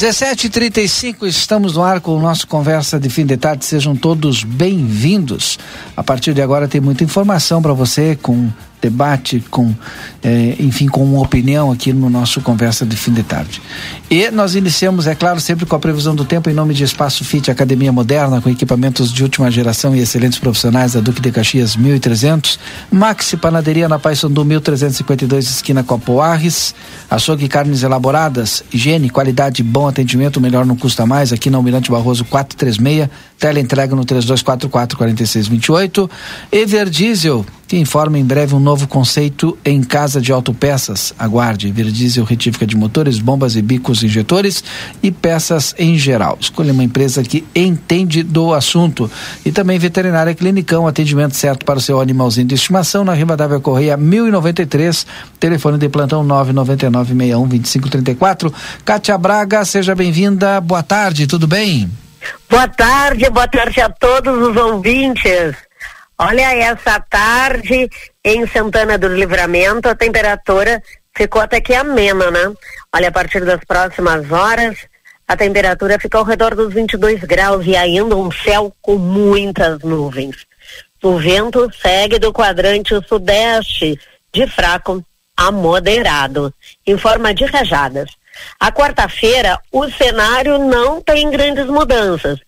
17:35 estamos no ar com o nosso conversa de fim de tarde. Sejam todos bem-vindos. A partir de agora tem muita informação para você com debate, com, eh, enfim, com uma opinião aqui no nosso Conversa de Fim de Tarde. E nós iniciamos, é claro, sempre com a previsão do tempo em nome de Espaço Fit Academia Moderna, com equipamentos de última geração e excelentes profissionais da Duque de Caxias 1300, Maxi Panaderia na Paissandu 1352, esquina Copoarres, açougue e carnes elaboradas, higiene, qualidade, bom atendimento, melhor não custa mais, aqui na Almirante Barroso 436, entrega no 3244 4628, Everdiesel, que informa em breve um novo conceito em casa de autopeças. Aguarde, Verdiesel retífica de motores, bombas e bicos injetores e peças em geral. Escolha uma empresa que entende do assunto. E também Veterinária Clinicão, atendimento certo para o seu animalzinho de estimação na Rivadavia Correia 1093, telefone de plantão 999612534. Kátia Braga, seja bem-vinda. Boa tarde, tudo bem? Boa tarde, boa tarde a todos os ouvintes. Olha, essa tarde em Santana do Livramento, a temperatura ficou até que amena, né? Olha, a partir das próximas horas, a temperatura fica ao redor dos 22 graus e ainda um céu com muitas nuvens. O vento segue do quadrante sudeste, de fraco a moderado, em forma de rajadas. A quarta-feira, o cenário não tem grandes mudanças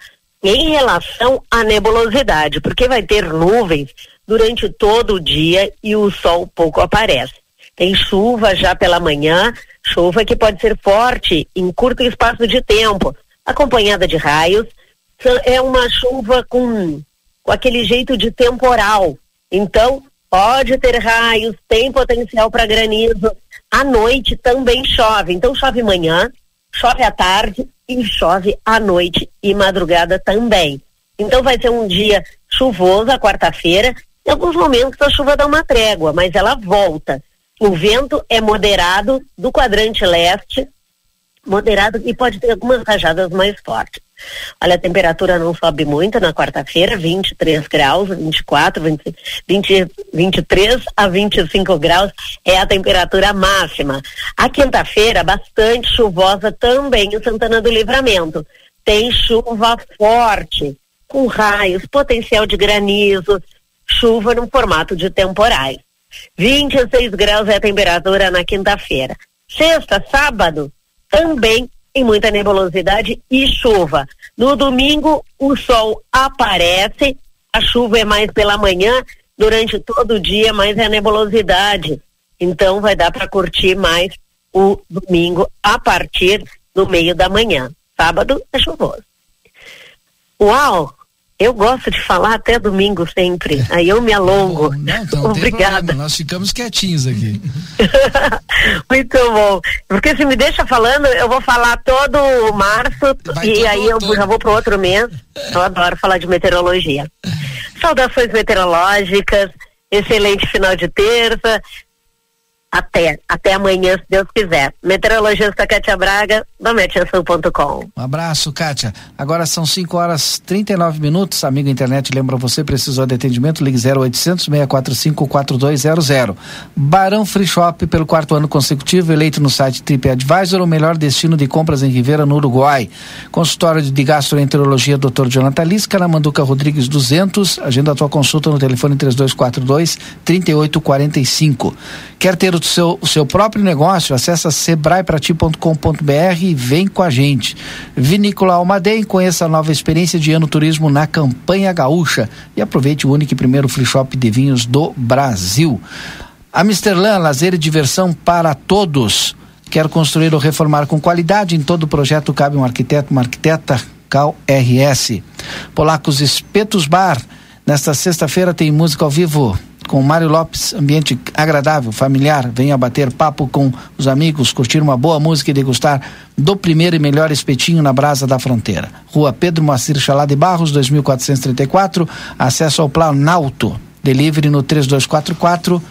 em relação à nebulosidade, porque vai ter nuvens durante todo o dia e o sol pouco aparece. Tem chuva já pela manhã, chuva que pode ser forte em curto espaço de tempo, acompanhada de raios. É uma chuva com, com aquele jeito de temporal. Então, pode ter raios, tem potencial para granizo. À noite também chove. Então, chove manhã, chove à tarde e chove à noite e madrugada também. Então vai ser um dia chuvoso a quarta-feira. Em alguns momentos a chuva dá uma trégua, mas ela volta. O vento é moderado do quadrante leste, moderado e pode ter algumas rajadas mais fortes. Olha, a temperatura não sobe muito na quarta-feira, 23 graus, 24, 20, 20, 23 a 25 graus é a temperatura máxima. A quinta-feira, bastante chuvosa também em Santana do Livramento. Tem chuva forte, com raios, potencial de granizo, chuva no formato de temporais. 26 graus é a temperatura na quinta-feira. Sexta, sábado, também em muita nebulosidade e chuva. No domingo, o sol aparece, a chuva é mais pela manhã, durante todo o dia, mais é a nebulosidade. Então, vai dar para curtir mais o domingo a partir do meio da manhã. Sábado é chuvoso. Uau! Eu gosto de falar até domingo sempre. Aí eu me alongo. Bom, não, então, Obrigada. Nós ficamos quietinhos aqui. Muito bom. Porque se me deixa falando, eu vou falar todo março Vai e aí eu já vou para outro mês. Eu adoro falar de meteorologia. Saudações meteorológicas. Excelente final de terça. Até, até amanhã, se Deus quiser. Meteorologista Kátia Braga, do metiação.com. Um abraço, Kátia. Agora são 5 horas 39 minutos. Amigo internet, lembra você, precisou de atendimento? Ligue 0800 645 4200. Barão Free Shop, pelo quarto ano consecutivo, eleito no site TripAdvisor, o melhor destino de compras em Ribeira, no Uruguai. Consultório de gastroenterologia, Dr. Jonathan Lisca, na Manduca Rodrigues 200. Agenda a tua consulta no telefone 3242 3845. Quer ter o o seu, o seu próprio negócio, acessa sebraeprati.com.br e vem com a gente. Vinícola Almaden, conheça a nova experiência de ano turismo na campanha gaúcha e aproveite o único e primeiro free shop de vinhos do Brasil. Amsterlan, lazer e diversão para todos. Quer construir ou reformar com qualidade? Em todo projeto cabe um arquiteto, uma arquiteta, Cal RS. Polacos Espetos Bar. Nesta sexta-feira tem música ao vivo com Mário Lopes, ambiente agradável, familiar. Venha bater papo com os amigos, curtir uma boa música e degustar do primeiro e melhor espetinho na Brasa da Fronteira. Rua Pedro Moacir Chalá de Barros, 2434, acesso ao Planalto. Delivery no 3244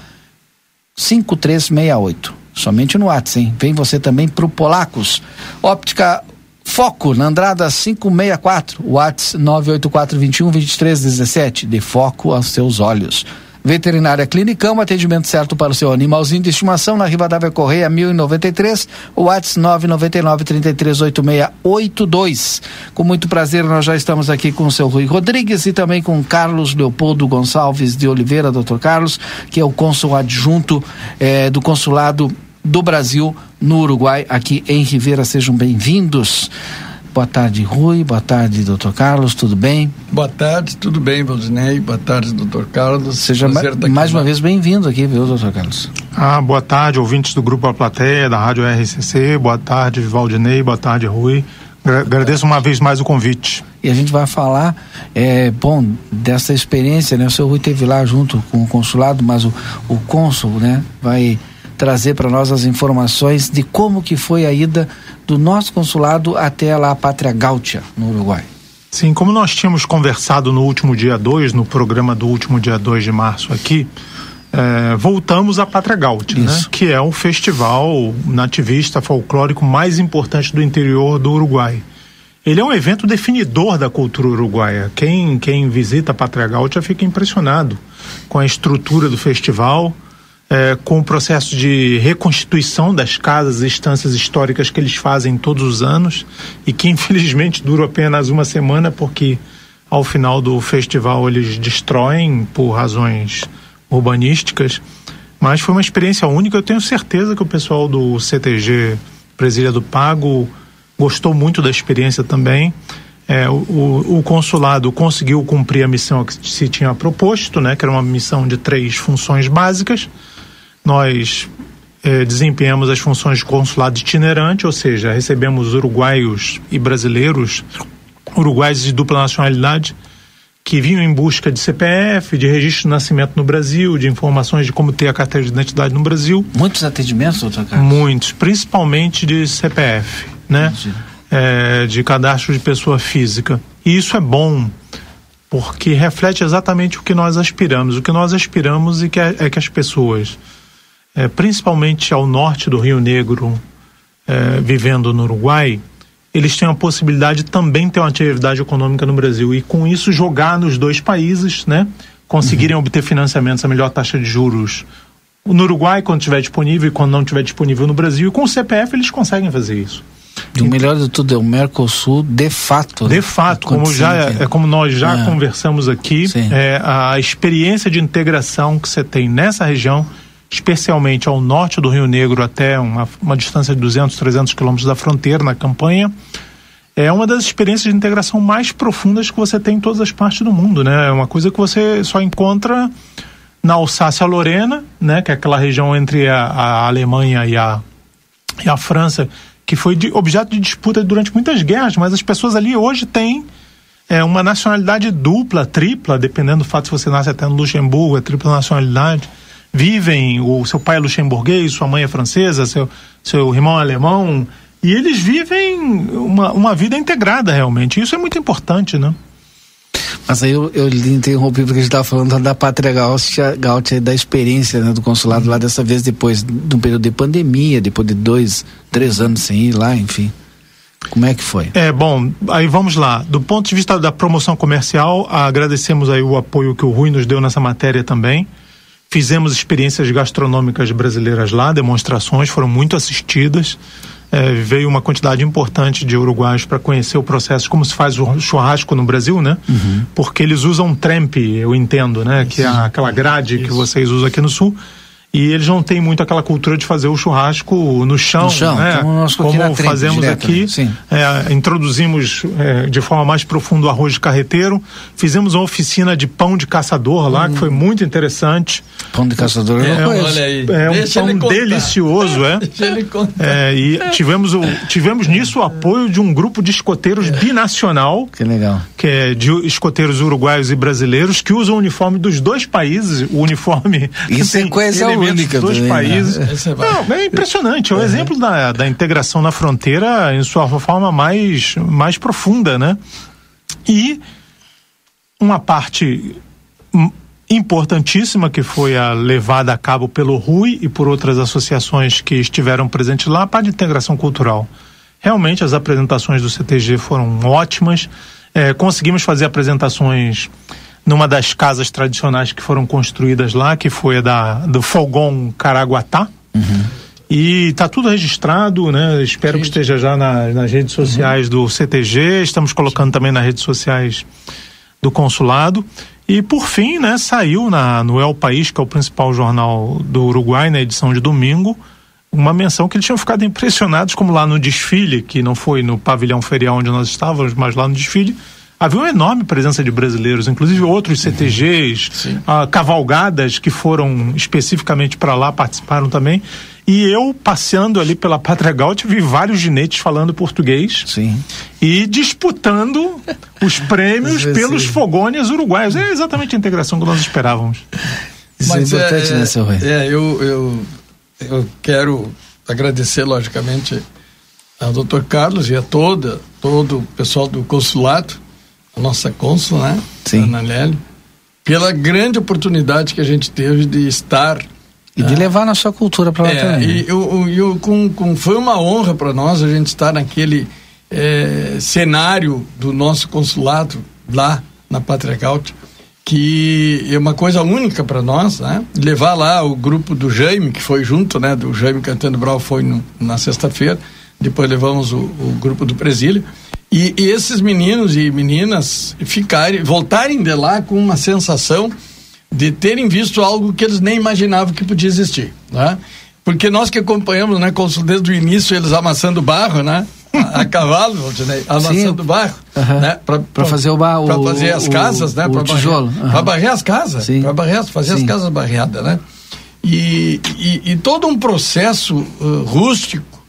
5368. Somente no WhatsApp, hein? Vem você também pro Polacos. Óptica Foco, na Andrada 564, WhatsApp 98421 2317. De foco aos seus olhos. Veterinária Clinicão, atendimento certo para o seu animalzinho de estimação na Rivadavia Correia 1093, WhatsApp 999 338682. Com muito prazer, nós já estamos aqui com o seu Rui Rodrigues e também com Carlos Leopoldo Gonçalves de Oliveira, doutor Carlos, que é o cônsul adjunto eh, do consulado do Brasil no Uruguai, aqui em Rivera. Sejam bem-vindos. Boa tarde, Rui. Boa tarde, doutor Carlos. Tudo bem? Boa tarde, tudo bem, Valdinei. Boa tarde, doutor Carlos. Seja ma mais uma vez bem-vindo aqui, viu, doutor Carlos? Ah, boa tarde, ouvintes do Grupo A Plateia, da Rádio RCC. Boa tarde, Valdinei. Boa tarde, Rui. Agradeço uma vez mais o convite. E a gente vai falar, é, bom, dessa experiência, né? O seu Rui teve lá junto com o consulado, mas o, o cônsul, né, vai trazer para nós as informações de como que foi a ida do nosso consulado até lá a Pátria Gáutia, no Uruguai. Sim, como nós tínhamos conversado no último dia 2, no programa do último dia 2 de março aqui, é, voltamos à Pátria Gáutia, né? que é o festival nativista folclórico mais importante do interior do Uruguai. Ele é um evento definidor da cultura uruguaia. Quem, quem visita a Pátria Gáutia fica impressionado com a estrutura do festival, é, com o processo de reconstituição das casas e estâncias históricas que eles fazem todos os anos e que infelizmente dura apenas uma semana porque ao final do festival eles destroem por razões urbanísticas. Mas foi uma experiência única. Eu tenho certeza que o pessoal do CTG Presília do Pago gostou muito da experiência também. É, o, o, consulado conseguiu cumprir a missão que se tinha proposto, né, que era uma missão de três funções básicas nós eh, desempenhamos as funções de consulado itinerante, ou seja, recebemos uruguaios e brasileiros, uruguaios de dupla nacionalidade, que vinham em busca de CPF, de registro de nascimento no Brasil, de informações de como ter a carteira de identidade no Brasil. Muitos atendimentos, doutor Carlos? Muitos, principalmente de CPF, né? É, de cadastro de pessoa física. E isso é bom, porque reflete exatamente o que nós aspiramos. O que nós aspiramos é que, é que as pessoas é, principalmente ao norte do Rio Negro, é, vivendo no Uruguai, eles têm a possibilidade de também ter uma atividade econômica no Brasil e com isso jogar nos dois países, né? Conseguirem uhum. obter financiamentos a melhor taxa de juros no Uruguai quando estiver disponível e quando não estiver disponível no Brasil e com o CPF eles conseguem fazer isso. E o melhor de tudo é o Mercosul de fato. De né? fato, como já é, é, como nós já é. conversamos aqui, é, a experiência de integração que você tem nessa região especialmente ao norte do Rio Negro, até uma, uma distância de 200, 300 quilômetros da fronteira na campanha, é uma das experiências de integração mais profundas que você tem em todas as partes do mundo, né? É uma coisa que você só encontra na Alsácia-Lorena, né? Que é aquela região entre a, a Alemanha e a, e a França, que foi de, objeto de disputa durante muitas guerras, mas as pessoas ali hoje têm é, uma nacionalidade dupla, tripla, dependendo do fato se você nasce até no Luxemburgo, é tripla nacionalidade vivem, o seu pai é luxemburguês, sua mãe é francesa, seu, seu irmão é alemão, e eles vivem uma, uma vida integrada realmente. Isso é muito importante, né? Mas aí eu, eu lhe interrompi porque a gente estava falando da pátria gaúcha, gaúcha da experiência né, do consulado lá, dessa vez depois de um período de pandemia, depois de dois, três anos sem ir lá, enfim. Como é que foi? É, bom, aí vamos lá. Do ponto de vista da promoção comercial, agradecemos aí o apoio que o Rui nos deu nessa matéria também. Fizemos experiências gastronômicas brasileiras lá, demonstrações foram muito assistidas. É, veio uma quantidade importante de uruguaios para conhecer o processo, como se faz o churrasco no Brasil, né? Uhum. Porque eles usam trempe, eu entendo, né? Isso. Que é aquela grade Isso. que vocês usam aqui no Sul. E eles não têm muito aquela cultura de fazer o churrasco no chão, no chão né? como, como fazemos direto, aqui. É, introduzimos é, de forma mais profunda o arroz de carreteiro, fizemos uma oficina de pão de caçador lá, hum. que foi muito interessante. Pão de caçador, é, olha aí. é um Deixa pão delicioso, é. é. E tivemos, o, tivemos nisso o apoio de um grupo de escoteiros binacional. Que legal. Que é de escoteiros uruguaios e brasileiros que usam o uniforme dos dois países, o uniforme. Isso é coisa única dos dois também, né? países. Né? Não, é impressionante. É o exemplo da, da integração na fronteira em sua forma mais, mais profunda, né? E uma parte importantíssima que foi a levada a cabo pelo RUI e por outras associações que estiveram presentes lá, a parte de integração cultural. Realmente as apresentações do CTG foram ótimas. É, conseguimos fazer apresentações numa das casas tradicionais que foram construídas lá, que foi a da, do Folgom Caraguatá. Uhum. E está tudo registrado, né? Espero que esteja já na, nas redes sociais uhum. do CTG. Estamos colocando também nas redes sociais do consulado. E por fim, né, saiu na, no El País, que é o principal jornal do Uruguai, na edição de domingo, uma menção que eles tinham ficado impressionados, como lá no desfile, que não foi no pavilhão ferial onde nós estávamos, mas lá no desfile, havia uma enorme presença de brasileiros, inclusive outros uhum. CTGs, ah, cavalgadas que foram especificamente para lá, participaram também. E eu, passeando ali pela Pátria Gaúcha, vi vários ginetes falando português. Sim. E disputando os prêmios pelos fogônias uruguaios. É exatamente a integração que nós esperávamos. Isso Mas é importante, é, né, seu Rui? É, eu, eu, eu quero agradecer, logicamente, ao doutor Carlos e a toda, todo o pessoal do consulado nossa cônsul, né? Sim. Ana Lélio, pela grande oportunidade que a gente teve de estar e de levar na sua cultura para lá é, também. E eu, eu, com, com, foi uma honra para nós a gente estar naquele é, cenário do nosso consulado lá na Pátria Gaúcha, que é uma coisa única para nós, né? Levar lá o grupo do Jaime, que foi junto, né? Do Jaime Cantando Brau foi no, na sexta-feira, depois levamos o, o grupo do Presílio e, e, esses meninos e meninas ficarem, voltarem de lá com uma sensação de terem visto algo que eles nem imaginavam que podia existir, né? Porque nós que acompanhamos, né, desde o início, eles amassando barro, né? A, a cavalo, né, amassando Sim. barro, uhum. né? Para fazer o barro. Para fazer as casas, o, né? Para tijolo. Uhum. Para barrer as casas. Para barrer, fazer Sim. as casas barreadas, né? E, e, e, todo um processo uh, rústico,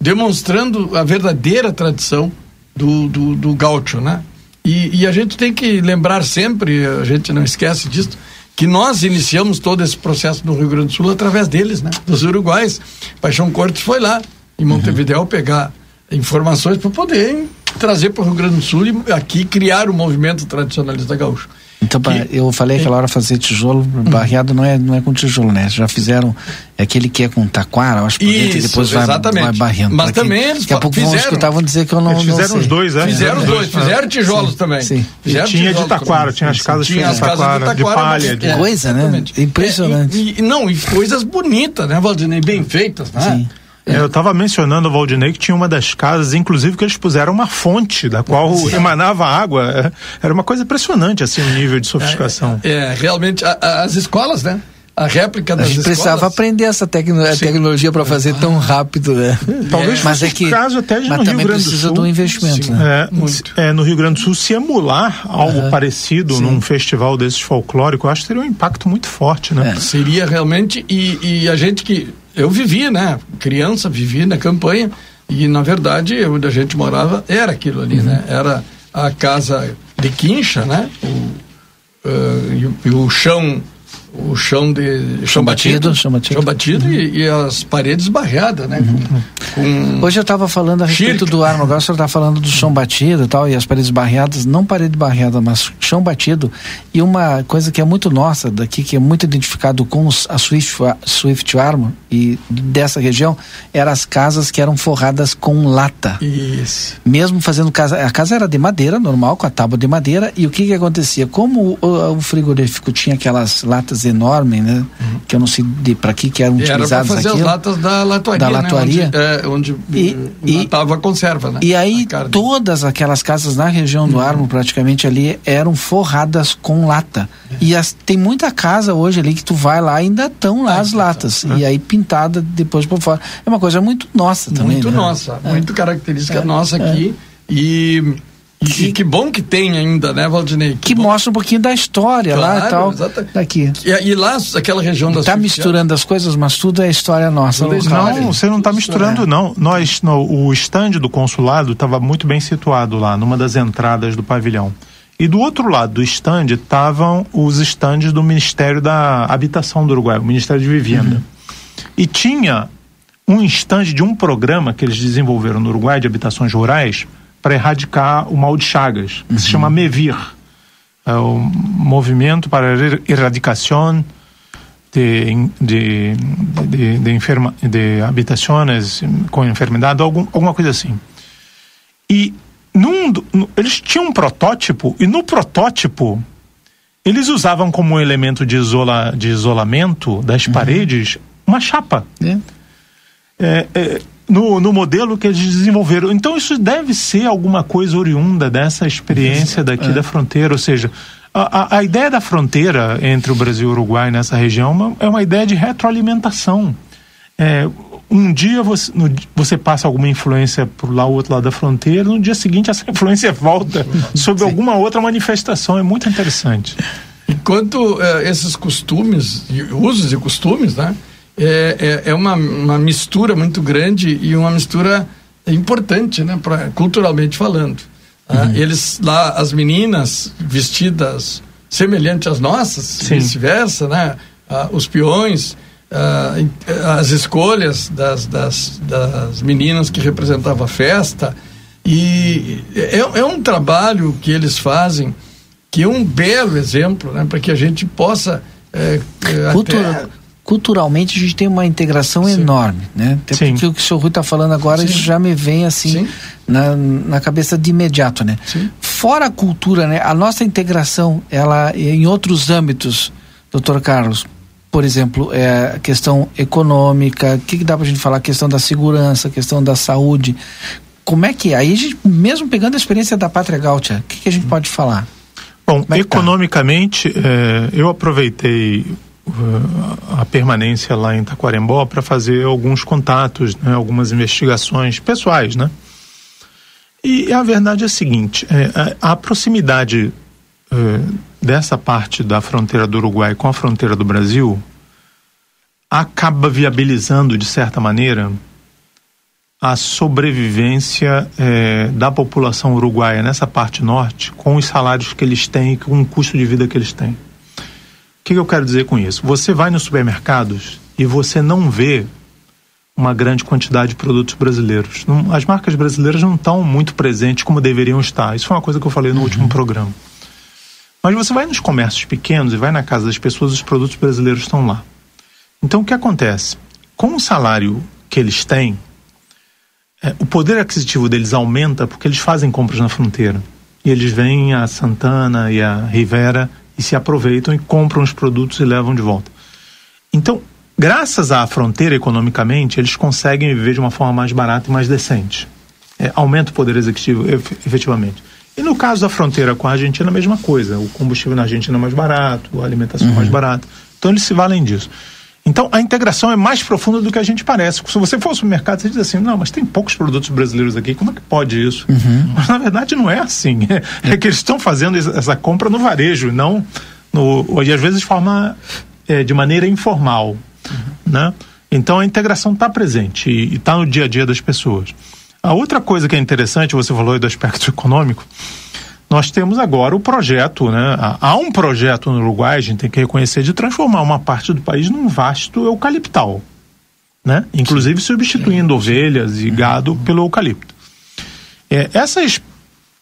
demonstrando a verdadeira tradição do, do, do gaúcho, né? E, e, a gente tem que lembrar sempre, a gente não esquece disso, que nós iniciamos todo esse processo no Rio Grande do Sul através deles, né? Dos uruguais. Paixão Cortes foi lá em Montevideo uhum. pegar informações para poder trazer para o Rio Grande do Sul e aqui criar o movimento tradicionalista gaúcho. Então, que, eu falei aquela hora fazer tijolo, hum. barreado não é, não é com tijolo, né? Já fizeram aquele que é com taquara, eu acho que Isso, depois vai, vai barrendo. Mas também eles Daqui a pouco fizeram. vão escutar, vão dizer que eu não Eles fizeram não os dois, é? Fizeram os dois, fizeram tijolos sim, também. Sim. Fizeram tinha de taquara, tinha as casas tinha as casas de, taquara, de palha. Que coisa, né? Impressionante. É, e, e, não, e coisas bonitas, né, Valdinei? Bem feitas, né? Sim. É. Eu estava mencionando o Valdinei que tinha uma das casas, inclusive, que eles puseram uma fonte da qual Sim. emanava água. É, era uma coisa impressionante, assim, o nível de sofisticação. É, é realmente, a, a, as escolas, né? a réplica das a gente escolas. precisava aprender essa tecno tecnologia para fazer tão rápido, né? Talvez é. mas é que caso até de mas no Rio Grande precisa do Sul. de um investimento, Sim, né? É, Muito. é, no Rio Grande do Sul, se emular algo uhum. parecido Sim. num festival desses folclóricos, eu acho que teria um impacto muito forte, né? É. Seria realmente, e, e a gente que eu vivi, né? Criança, vivi na campanha e na verdade onde a gente morava era aquilo ali, uhum. né? Era a casa de quincha, né? O, uh, e, e o chão o chão de chão, chão batido, batido, chão batido, chão batido uhum. e, e, as paredes barreadas, né? Uhum. Com, com Hoje eu estava falando a respeito do ar, agora o senhor está falando do chão batido e tal, e as paredes barreadas, não parede barreada, mas chão batido. E uma coisa que é muito nossa daqui, que é muito identificado com os, a Swift, Swift Armor e dessa região, eram as casas que eram forradas com lata. Isso. Mesmo fazendo casa, a casa era de madeira, normal, com a tábua de madeira, e o que que acontecia? Como o, o frigorífico tinha aquelas latas enorme, né? Uhum. Que eu não sei para que que eram utilizados Era para fazer aquilo. as latas da latuaria, da latuaria. Né? Onde, é, onde e, matava a conserva, né? E aí todas aquelas casas na região do uhum. Armo, praticamente ali, eram forradas com lata. É. E as, tem muita casa hoje ali que tu vai lá ainda estão lá é, as latas. E aí pintada depois por fora. É uma coisa muito nossa também. Muito né? nossa, muito característica nossa aqui. E que, que bom que tem ainda, né, Valdinei? Que, que mostra um pouquinho da história claro, lá e tal. Exatamente. Daqui. E, e lá, aquela região da Está misturando as coisas, mas tudo é história nossa. Tudo é história. Não, você não está misturando, não. Nós, no, o estande do consulado estava muito bem situado lá, numa das entradas do pavilhão. E do outro lado do estande estavam os estandes do Ministério da Habitação do Uruguai, o Ministério de Vivenda. Uhum. E tinha um estande de um programa que eles desenvolveram no Uruguai de habitações rurais para erradicar o mal de Chagas, que uhum. se chama MEVIR, é o Movimento para a Erradicação de, de, de, de, enferma, de habitações com enfermidade, algum, alguma coisa assim. E num, eles tinham um protótipo, e no protótipo eles usavam como elemento de, isola, de isolamento das uhum. paredes uma chapa. É. É, é, no, no modelo que eles desenvolveram. Então, isso deve ser alguma coisa oriunda dessa experiência daqui é. da fronteira, ou seja, a, a, a, ideia da fronteira entre o Brasil e o Uruguai nessa região é uma, é uma ideia de retroalimentação. É, um dia você, no, você passa alguma influência por lá, o outro lado da fronteira, no dia seguinte essa influência volta sobre alguma outra manifestação. É muito interessante. Enquanto é, esses costumes, usos e costumes, né? É, é, é uma, uma mistura muito grande e uma mistura importante, né, pra, culturalmente falando. Ah, uhum. eles lá, as meninas vestidas semelhante às nossas, vice-versa, né? Ah, os peões, ah, as escolhas das, das, das meninas que representavam a festa. E é, é um trabalho que eles fazem que é um belo exemplo, né? Para que a gente possa é, Cultura, até culturalmente a gente tem uma integração Sim. enorme, né? Até Sim. porque o que o senhor Rui está falando agora Sim. isso já me vem assim na, na cabeça de imediato, né? Fora a cultura, né? A nossa integração, ela em outros âmbitos, doutor Carlos, por exemplo, é a questão econômica, o que, que dá para a gente falar? A questão da segurança, a questão da saúde. Como é que é? Aí, a gente, mesmo pegando a experiência da Pátria Gaúcha, o que, que a gente pode falar? Bom, é economicamente, tá? é, eu aproveitei a permanência lá em Taquarembó para fazer alguns contatos, né, algumas investigações pessoais, né? E a verdade é a seguinte: é, a, a, proximidade é, dessa parte da fronteira do Uruguai com a fronteira do Brasil acaba viabilizando, de certa maneira, a sobrevivência é, da população uruguaia nessa parte norte com os salários que eles têm e com o custo de vida que eles têm que, que eu quero dizer com isso? Você vai nos supermercados e você não vê uma grande quantidade de produtos brasileiros. Não, as marcas brasileiras não estão muito presentes como deveriam estar. Isso foi uma coisa que eu falei no uhum. último programa. Mas você vai nos comércios pequenos e vai na casa das pessoas, os produtos brasileiros estão lá. Então o que acontece? Com o salário que eles têm, é, o poder aquisitivo deles aumenta porque eles fazem compras na fronteira. E eles vêm a Santana e a Rivera e se aproveitam e compram os produtos e levam de volta. Então, graças à fronteira economicamente, eles conseguem viver de uma forma mais barata e mais decente. É, aumenta o poder executivo efetivamente. E no caso da fronteira com a Argentina, a mesma coisa. O combustível na Argentina é mais barato, a alimentação é uhum. mais barata. Então eles se valem disso. Então, a integração é mais profunda do que a gente parece. Se você for ao supermercado, você diz assim, não, mas tem poucos produtos brasileiros aqui, como é que pode isso? Uhum. Mas, na verdade, não é assim. É, é que eles estão fazendo essa compra no varejo, não no, e às vezes de forma, é, de maneira informal, uhum. né? Então, a integração está presente e está no dia a dia das pessoas. A outra coisa que é interessante, você falou do aspecto econômico, nós temos agora o projeto, né? Há um projeto no Uruguai, a gente tem que reconhecer, de transformar uma parte do país num vasto eucaliptal, né? Inclusive substituindo ovelhas e gado pelo eucalipto. É, essas,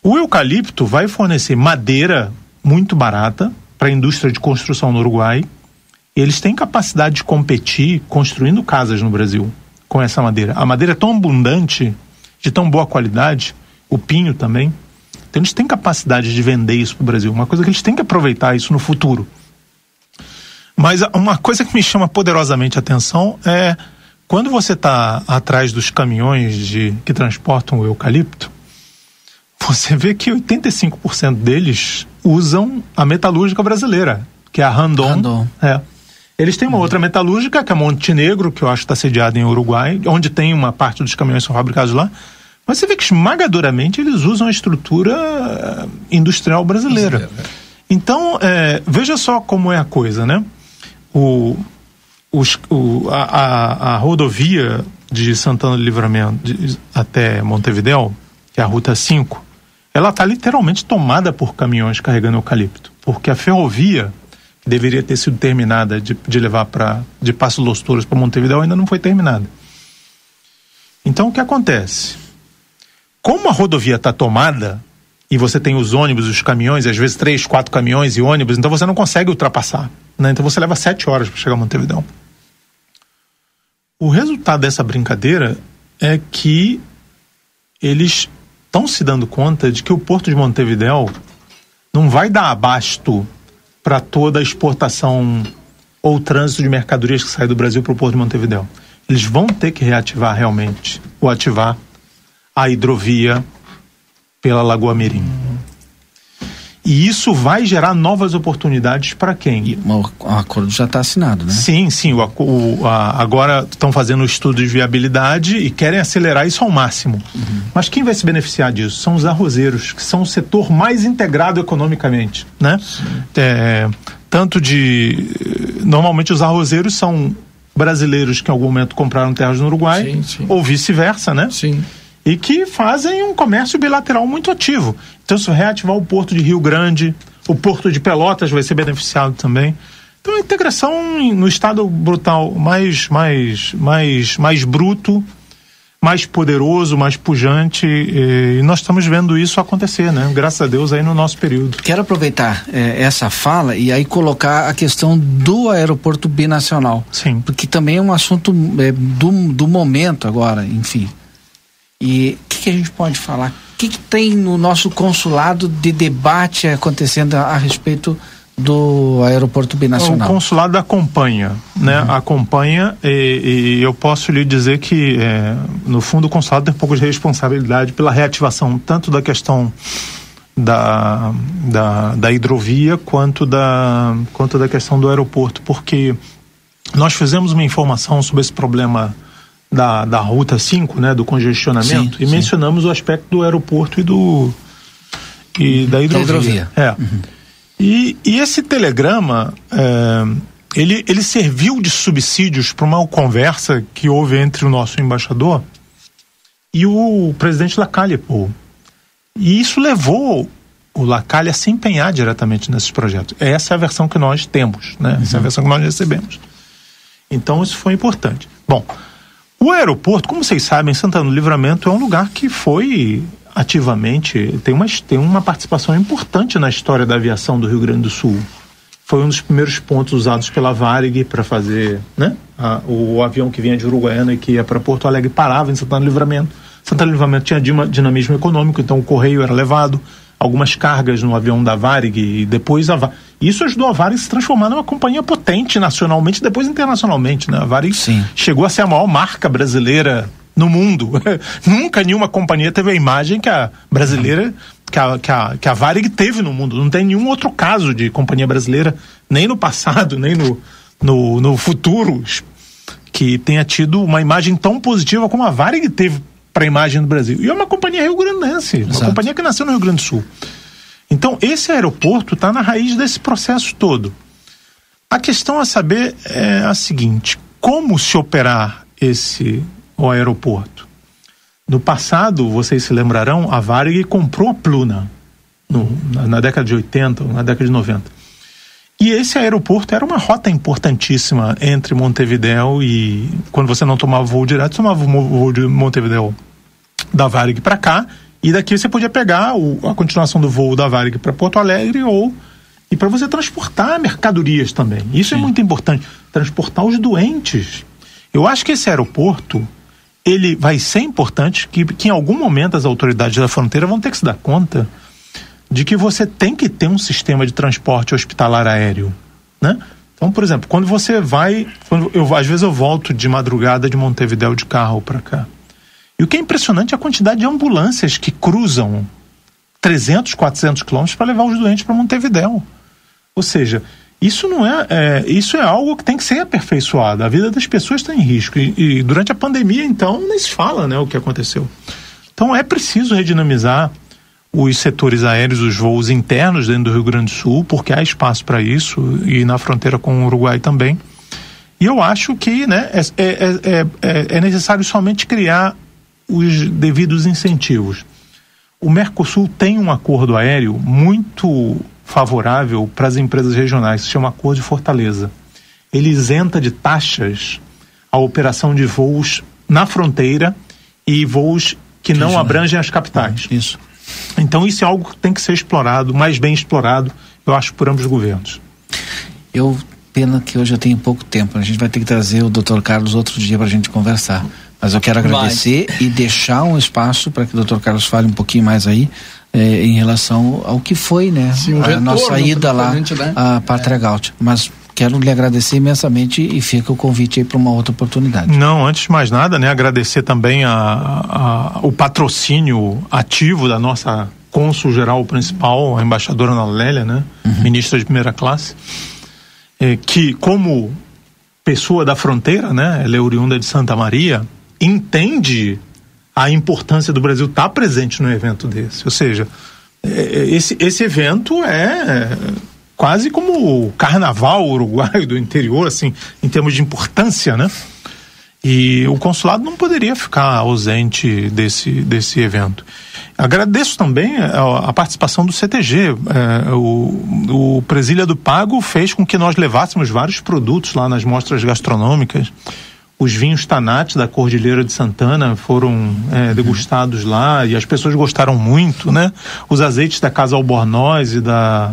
o eucalipto vai fornecer madeira muito barata para a indústria de construção no Uruguai. Eles têm capacidade de competir construindo casas no Brasil com essa madeira. A madeira é tão abundante, de tão boa qualidade, o pinho também, então eles têm capacidade de vender isso para o Brasil, uma coisa que eles têm que aproveitar isso no futuro. Mas uma coisa que me chama poderosamente a atenção é quando você está atrás dos caminhões de, que transportam o eucalipto, você vê que 85% deles usam a metalúrgica brasileira, que é a Randon. Randon. É. Eles têm uma uhum. outra metalúrgica, que é Montenegro, que eu acho que está sediada em Uruguai, onde tem uma parte dos caminhões que são fabricados lá. Mas você vê que esmagadoramente eles usam a estrutura eh, industrial brasileira. brasileira. É. Então, é, veja só como é a coisa, né? O, os, o, a, a, a, rodovia de Santana do Livramento de, até Montevidéu, que é a Ruta 5, ela está literalmente tomada por caminhões carregando eucalipto. Porque a ferrovia, que deveria ter sido terminada de, de levar para de Passo Los Touros para Montevidéu, ainda não foi terminada. Então, o que acontece? Como a rodovia está tomada, e você tem os ônibus, os caminhões, às vezes três, quatro caminhões e ônibus, então você não consegue ultrapassar. Né? Então você leva sete horas para chegar a Montevidéu. O resultado dessa brincadeira é que eles estão se dando conta de que o porto de Montevidéu não vai dar abasto para toda a exportação ou trânsito de mercadorias que sai do Brasil para o porto de Montevidéu. Eles vão ter que reativar realmente, ou ativar a hidrovia pela Lagoa Mirim. E isso vai gerar novas oportunidades para quem? E o acordo já está assinado, né? Sim, sim. O, o a, agora estão fazendo o estudo de viabilidade e querem acelerar isso ao máximo. Uhum. Mas quem vai se beneficiar disso? São os arrozeiros, que são o setor mais integrado economicamente, né? É, tanto de... Normalmente os arrozeiros são brasileiros que em algum momento compraram terras no Uruguai, sim, sim. ou vice-versa, né? Sim e que fazem um comércio bilateral muito ativo. Então, se reativar o porto de Rio Grande, o porto de Pelotas vai ser beneficiado também. Então, a integração no estado brutal mais, mais, mais, mais bruto, mais poderoso, mais pujante, e nós estamos vendo isso acontecer, né? Graças a Deus aí no nosso período. Quero aproveitar é, essa fala e aí colocar a questão do aeroporto binacional. Sim. Porque também é um assunto é, do, do momento agora, enfim. E o que, que, a gente pode falar? O que, que, tem no nosso consulado de debate acontecendo a, a respeito do aeroporto binacional? O consulado acompanha, né? Uhum. Acompanha e, e, eu posso lhe dizer que, é, no fundo, o consulado tem um pouco de responsabilidade pela reativação tanto da questão da, da, da hidrovia quanto da, quanto da questão do aeroporto, porque nós fizemos uma informação sobre esse problema da, da Ruta 5, né, do congestionamento, sim, e sim. mencionamos o aspecto do aeroporto e do e da hidrovia. Da hidrovia. É. Uhum. E, e esse telegrama, é, ele, ele serviu de subsídios para uma conversa que houve entre o nosso embaixador e o presidente Lacalle, pô. E isso levou o Lacalle a se empenhar diretamente nesses projetos. Essa é a versão que nós temos, né? Essa é a uhum. versão que nós recebemos. Então isso foi importante. Bom, o aeroporto, como vocês sabem, Santana do Livramento é um lugar que foi ativamente, tem uma, tem uma participação importante na história da aviação do Rio Grande do Sul. Foi um dos primeiros pontos usados pela Varig para fazer, né? A, o, avião que vinha de Uruguaiana e que ia para Porto Alegre parava em Santana do Livramento. Santana do Livramento tinha dinamismo econômico, então o correio era levado, algumas cargas no avião da Varig e depois a Varig. Isso ajudou a Varig a se transformar numa companhia potente nacionalmente e depois internacionalmente, né? A Varig Sim. chegou a ser a maior marca brasileira no mundo. Nunca nenhuma companhia teve a imagem que a brasileira, que a, que, a, que a Varig teve no mundo. Não tem nenhum outro caso de companhia brasileira, nem no passado, nem no, no, no futuro, que tenha tido uma imagem tão positiva como a Varig teve para a imagem do Brasil. E é uma companhia rio-grandense, uma companhia que nasceu no Rio Grande do Sul. Então, esse aeroporto está na raiz desse processo todo. A questão a saber é a seguinte: como se operar esse o aeroporto? No passado, vocês se lembrarão, a Varig comprou a Pluna no, na, na década de 80, na década de 90. E esse aeroporto era uma rota importantíssima entre Montevidéu e. Quando você não tomava voo direto, tomava voo de Montevidéu da Varig para cá. E daqui você podia pegar o, a continuação do voo da Varig para Porto Alegre ou. E para você transportar mercadorias também. Isso é Sim. é muito importante. Transportar os doentes. Eu acho que esse aeroporto ele vai ser importante que, que em algum momento as autoridades da fronteira vão ter que se dar conta de que você tem que ter um sistema de transporte hospitalar aéreo, né? Então, por exemplo, quando você vai, quando eu às vezes eu volto de madrugada de Montevidéu de carro para cá. E o que é impressionante é a quantidade de ambulâncias que cruzam 300, 400 quilômetros para levar os doentes para Montevidéu. Ou seja, isso não é, é, isso é algo que tem que ser aperfeiçoado. A vida das pessoas está em risco e, e, durante a pandemia então nem se fala, né, o que aconteceu. Então é preciso redinamizar os setores aéreos, os voos internos dentro do Rio Grande do Sul, porque há espaço para isso e na fronteira com o Uruguai também. E eu acho que né, é, é, é, é necessário somente criar os devidos incentivos. O Mercosul tem um acordo aéreo muito favorável para as empresas regionais, se chama Acordo de Fortaleza. Ele isenta de taxas a operação de voos na fronteira e voos que não abrangem as capitais. É, isso. Então isso é algo que tem que ser explorado, mais bem explorado, eu acho, por ambos os governos. Eu pena que hoje eu tenho pouco tempo. A gente vai ter que trazer o Dr. Carlos outro dia para a gente conversar. Mas eu quero agradecer vai. e deixar um espaço para que o Dr. Carlos fale um pouquinho mais aí é, em relação ao que foi, né? Sim, a nossa ida lá né? a Pátria é. Gaut. Mas quero lhe agradecer imensamente e fica o convite aí para uma outra oportunidade. Não, antes de mais nada, né, agradecer também a, a, o patrocínio ativo da nossa cônsul geral principal, a embaixadora Ana Lélia, né, uhum. ministra de primeira classe, é, que como pessoa da fronteira, né, ela é oriunda de Santa Maria, entende a importância do Brasil estar tá presente no evento desse. Ou seja, é, é, esse, esse evento é quase como o carnaval uruguaio do interior, assim, em termos de importância, né? E o consulado não poderia ficar ausente desse, desse evento. Agradeço também a, a participação do CTG. É, o, o Presília do Pago fez com que nós levássemos vários produtos lá nas mostras gastronômicas. Os vinhos Tanat da Cordilheira de Santana foram é, degustados lá e as pessoas gostaram muito, né? Os azeites da Casa Albornoz e da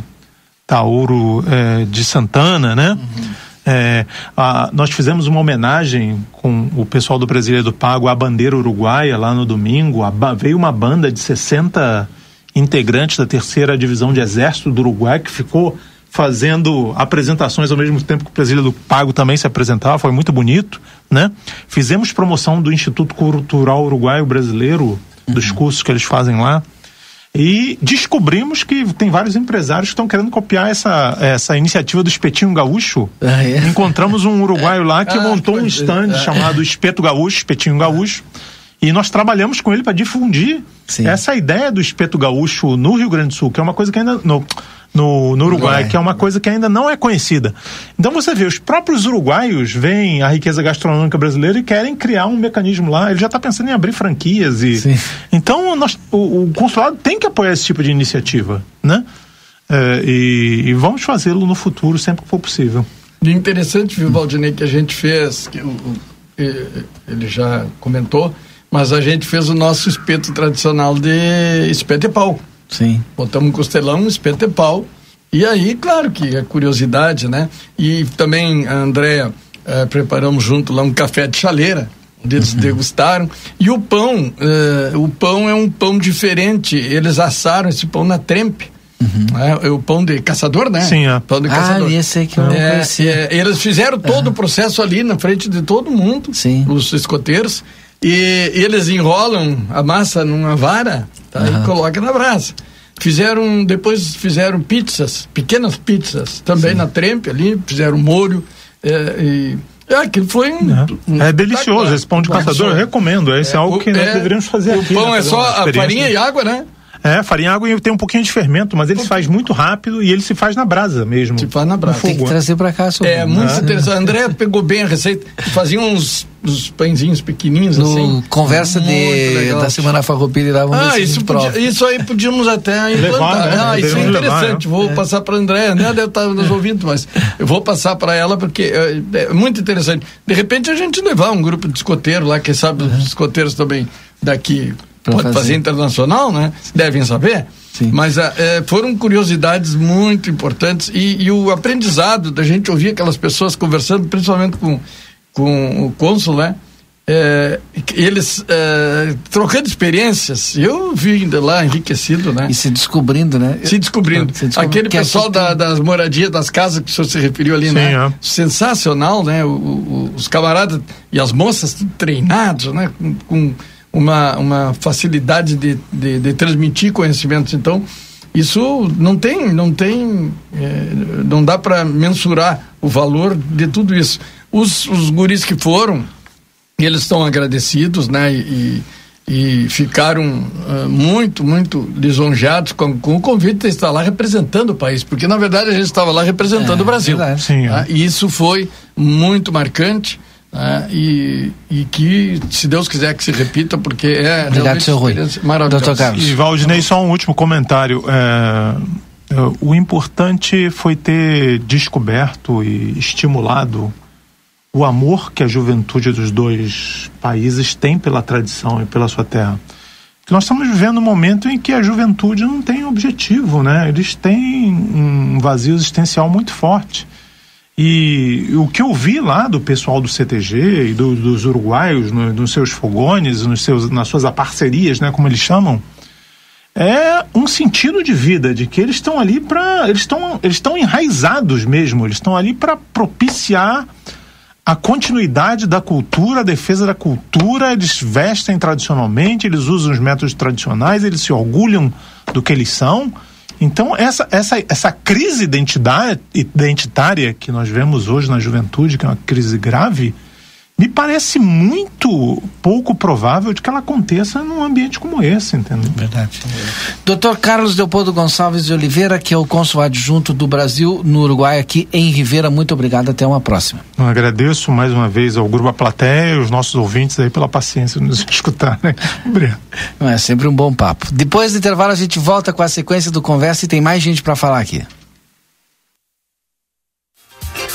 Tauro é, de Santana, né? Uhum. É, a, nós fizemos uma homenagem com o pessoal do Brasília do Pago à bandeira uruguaia lá no domingo. A, veio uma banda de 60 integrantes da terceira divisão de exército do Uruguai que ficou fazendo apresentações ao mesmo tempo que o Brasília do Pago também se apresentava, foi muito bonito, né? Fizemos promoção do Instituto Cultural Uruguaio Brasileiro, dos uhum. cursos que eles fazem lá. E descobrimos que tem vários empresários que estão querendo copiar essa, essa iniciativa do Espetinho Gaúcho. Ah, é? Encontramos um uruguaio lá que ah, montou que um stand chamado Espeto Gaúcho, Espetinho Gaúcho. E nós trabalhamos com ele para difundir Sim. essa ideia do espeto gaúcho no Rio Grande do Sul, que é uma coisa que ainda. No, no, no Uruguai, que é uma coisa que ainda não é conhecida. Então você vê, os próprios uruguaios veem a riqueza gastronômica brasileira e querem criar um mecanismo lá. Ele já está pensando em abrir franquias e. Sim. Então nós, o, o, consulado tem que apoiar esse tipo de iniciativa, né? É, e, e, vamos fazê-lo no futuro sempre que for possível. E interessante, viu, Valdinei, que a gente fez, que o, ele já comentou, mas a gente fez o nosso espeto tradicional de espeto e pau. Sim. Botamos um costelão, um espeto e pau. E aí, claro que é curiosidade, né? E também a Andréa eh, preparamos junto lá um café de chaleira, onde eles uhum. degustaram. E o pão, eh, o pão é um pão diferente. Eles assaram esse pão na trempe. Uhum. É, é, o pão de caçador, né? Sim, é. Pão de ah, caçador. esse que eu não é, conhecia. É, eles fizeram todo uhum. o processo ali na frente de todo mundo, Sim. os escoteiros, e eles enrolam a massa numa vara tá? Uhum. e colocam na brasa. Fizeram, depois fizeram pizzas, pequenas pizzas, também Sim. na trempe ali, fizeram molho. É, e, é, aquilo foi um, é, um é delicioso, esse pão de caçador, eu recomendo. Esse é, é algo que nós é, deveríamos fazer o aqui. O pão né, é só a farinha e água, né? É, farinha água e tem um pouquinho de fermento, mas ele se faz muito rápido e ele se faz na brasa mesmo. Se faz na brasa. Tem que trazer para cá, sobre. É, muito ah. interessante. André pegou bem a receita, fazia uns, uns pãezinhos pequenininhos no assim. Conversa de, da Semana Farroupilha dava Ah, isso, podia, isso aí podíamos até implantar. Levar, né? Ah, isso é interessante. Levar, vou é. passar para André. André deve estar nos ouvindo, mas eu vou passar para ela porque é, é, muito interessante. De repente a gente levar um grupo de escoteiros lá, quem sabe os escoteiros também daqui pode fazer. fazer. internacional, né? Devem saber. Sim. Mas é, foram curiosidades muito importantes e, e, o aprendizado da gente ouvir aquelas pessoas conversando, principalmente com, com o cônsul, né? é, eles é, trocando experiências, eu vi lá enriquecido, né? E se descobrindo, né? Se descobrindo. Se descobrindo Aquele pessoal da, das moradias, das casas que o senhor se referiu ali, Sim, né? É. Sensacional, né? O, o, os camaradas e as moças treinados, né? Com, com uma, uma facilidade de, de, de, transmitir conhecimentos. Então, isso não tem, não tem, é, não dá para mensurar o valor de tudo isso. Os, os guris que foram, eles estão agradecidos, né? E, e ficaram uh, muito, muito lisonjeados com, com, o convite de estar lá representando o país, porque na verdade a gente estava lá representando é, o Brasil. Verdade, sim, é. E isso foi muito marcante. Né? E, e que, se Deus quiser que se repita, porque é Obrigado, seu Rui. Doutor Carlos. E Valdinei, só um último comentário. É, é, o importante foi ter descoberto e estimulado o amor que a juventude dos dois países tem pela tradição e pela sua terra. Nós estamos vivendo um momento em que a juventude não tem objetivo, né? Eles têm um vazio existencial muito forte. E o que eu vi lá do pessoal do CTG e do, dos uruguaios no, nos seus fogones, nos seus, nas suas parcerias, né, como eles chamam, é um sentido de vida, de que eles estão ali para. Eles estão eles enraizados mesmo, eles estão ali para propiciar a continuidade da cultura, a defesa da cultura, eles vestem tradicionalmente, eles usam os métodos tradicionais, eles se orgulham do que eles são. Então, essa, essa, essa crise identitária que nós vemos hoje na juventude, que é uma crise grave, me parece muito pouco provável de que ela aconteça num ambiente como esse, entendeu? Verdade. Doutor Carlos Leopoldo Gonçalves de Oliveira, que é o cônsul adjunto do Brasil no Uruguai, aqui em Rivera, muito obrigado, até uma próxima. Eu agradeço mais uma vez ao Grupo A Platéia e os nossos ouvintes aí pela paciência de nos escutar, né? Obrigado. É sempre um bom papo. Depois do intervalo a gente volta com a sequência do conversa e tem mais gente para falar aqui.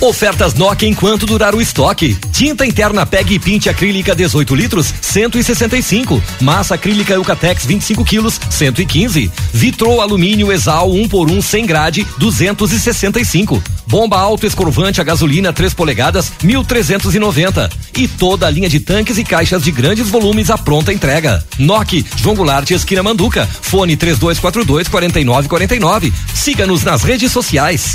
Ofertas Nokia enquanto durar o estoque. Tinta interna PEG e Pinte acrílica 18 litros, 165. Massa acrílica Eucatex 25 quilos, 115. Vitrô alumínio Exal 1 por 1 100 grade, 265. Bomba alto escorvante a gasolina 3 polegadas, 1390. E toda a linha de tanques e caixas de grandes volumes à pronta entrega. Nokia, João Goulart, esquina Manduca. Fone 3242 4949. Siga-nos nas redes sociais.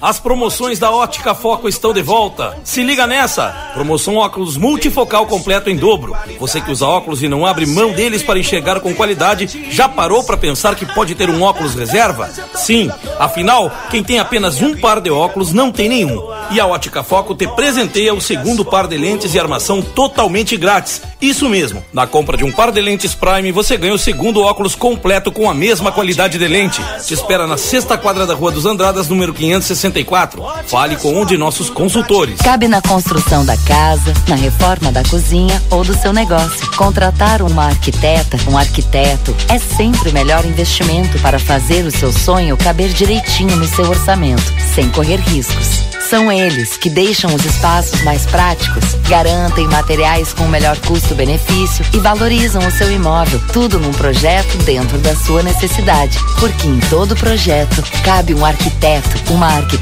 As promoções da Ótica Foco estão de volta. Se liga nessa! Promoção óculos multifocal completo em dobro. Você que usa óculos e não abre mão deles para enxergar com qualidade, já parou para pensar que pode ter um óculos reserva? Sim, afinal, quem tem apenas um par de óculos não tem nenhum. E a Ótica Foco te presenteia o segundo par de lentes e armação totalmente grátis. Isso mesmo, na compra de um par de lentes Prime, você ganha o segundo óculos completo com a mesma qualidade de lente. Te espera na sexta quadra da Rua dos Andradas, número 560 64. Fale com um de nossos consultores. Cabe na construção da casa, na reforma da cozinha ou do seu negócio. Contratar uma arquiteta, um arquiteto, é sempre o melhor investimento para fazer o seu sonho caber direitinho no seu orçamento, sem correr riscos. São eles que deixam os espaços mais práticos, garantem materiais com o melhor custo-benefício e valorizam o seu imóvel. Tudo num projeto dentro da sua necessidade. Porque em todo projeto cabe um arquiteto, uma arquiteta.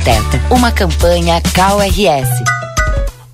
Uma campanha KRS.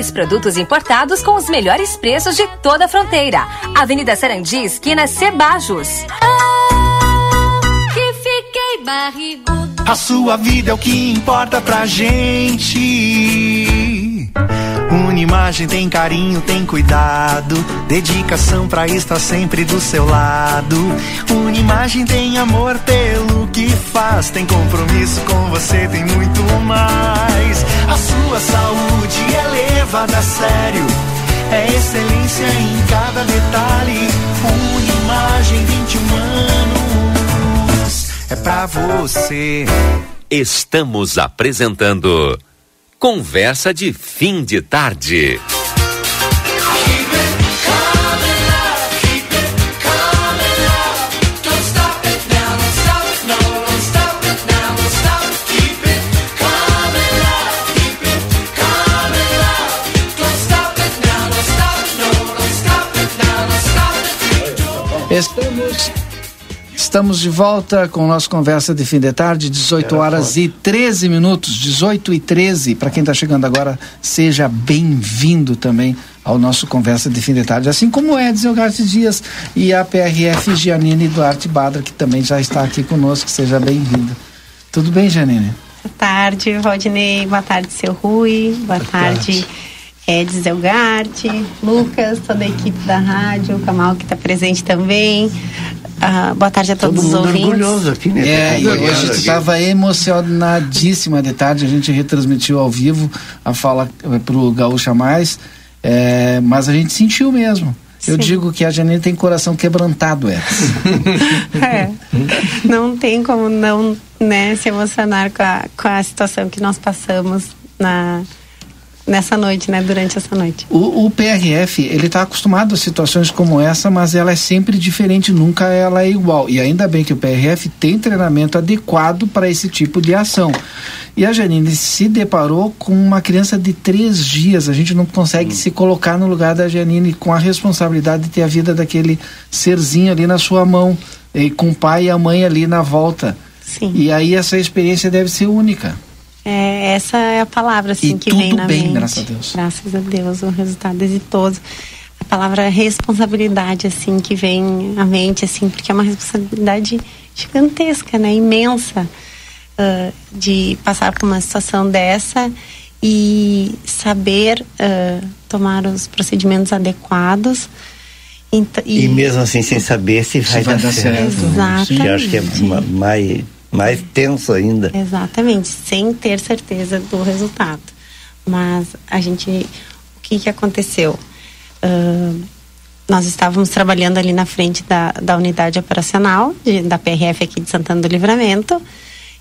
melhores produtos importados com os melhores preços de toda a fronteira. Avenida Sarandi, esquina Cebajos. Que fiquei barrigudo. A sua vida é o que importa pra gente. Unimagem tem carinho, tem cuidado, dedicação pra estar sempre do seu lado. Unimagem tem amor pelo que faz, tem compromisso com você, tem muito mais. A sua saúde é levada a sério, é excelência em cada detalhe. Unimagem 21 anos, é pra você. Estamos apresentando Conversa de Fim de Tarde. Estamos de volta com nossa conversa de fim de tarde, 18 horas e 13 minutos, 18 e 13. Para quem está chegando agora, seja bem-vindo também ao nosso conversa de fim de tarde, assim como é Edson Gartes Dias e a PRF Gianine Duarte Badra, que também já está aqui conosco. Seja bem-vinda. Tudo bem, Janine? Boa tarde, Rodney. Boa tarde, seu Rui. Boa, Boa tarde. tarde. Edson Zelgarte, Lucas, toda a equipe da rádio, o Kamal que está presente também, ah, boa tarde a todos Todo os mundo ouvintes. orgulhoso aqui, né? É, e hoje estava emocionadíssima de tarde. A gente retransmitiu ao vivo a fala eh, para o Gaúcha Mais, é, mas a gente sentiu mesmo. Eu Sim. digo que a Janine tem coração quebrantado, é. é. Não tem como não né, se emocionar com a, com a situação que nós passamos na, nessa noite, né? Durante essa noite. O, o PRF, ele está acostumado a situações como essa, mas ela é sempre diferente, nunca ela é igual. E ainda bem que o PRF tem treinamento adequado para esse tipo de ação. E a Janine se deparou com uma criança de três dias. A gente não consegue hum. se colocar no lugar da Janine com a responsabilidade de ter a vida daquele serzinho ali na sua mão, e com o pai e a mãe ali na volta. Sim. E aí essa experiência deve ser única. É, essa é a palavra assim e que vem na bem, mente. graças a Deus. Graças a Deus, o resultado exitoso. A palavra responsabilidade assim que vem à mente assim, porque é uma responsabilidade gigantesca, né, imensa uh, de passar por uma situação dessa e saber uh, tomar os procedimentos adequados. E, e, mesmo assim sem saber se vai, vai dar, certo. certo. Exatamente. Eu acho que é mais mais tenso ainda. Exatamente, sem ter certeza do resultado. Mas a gente, o que que aconteceu? Uh, nós estávamos trabalhando ali na frente da, da unidade operacional de, da PRF aqui de Santana do Livramento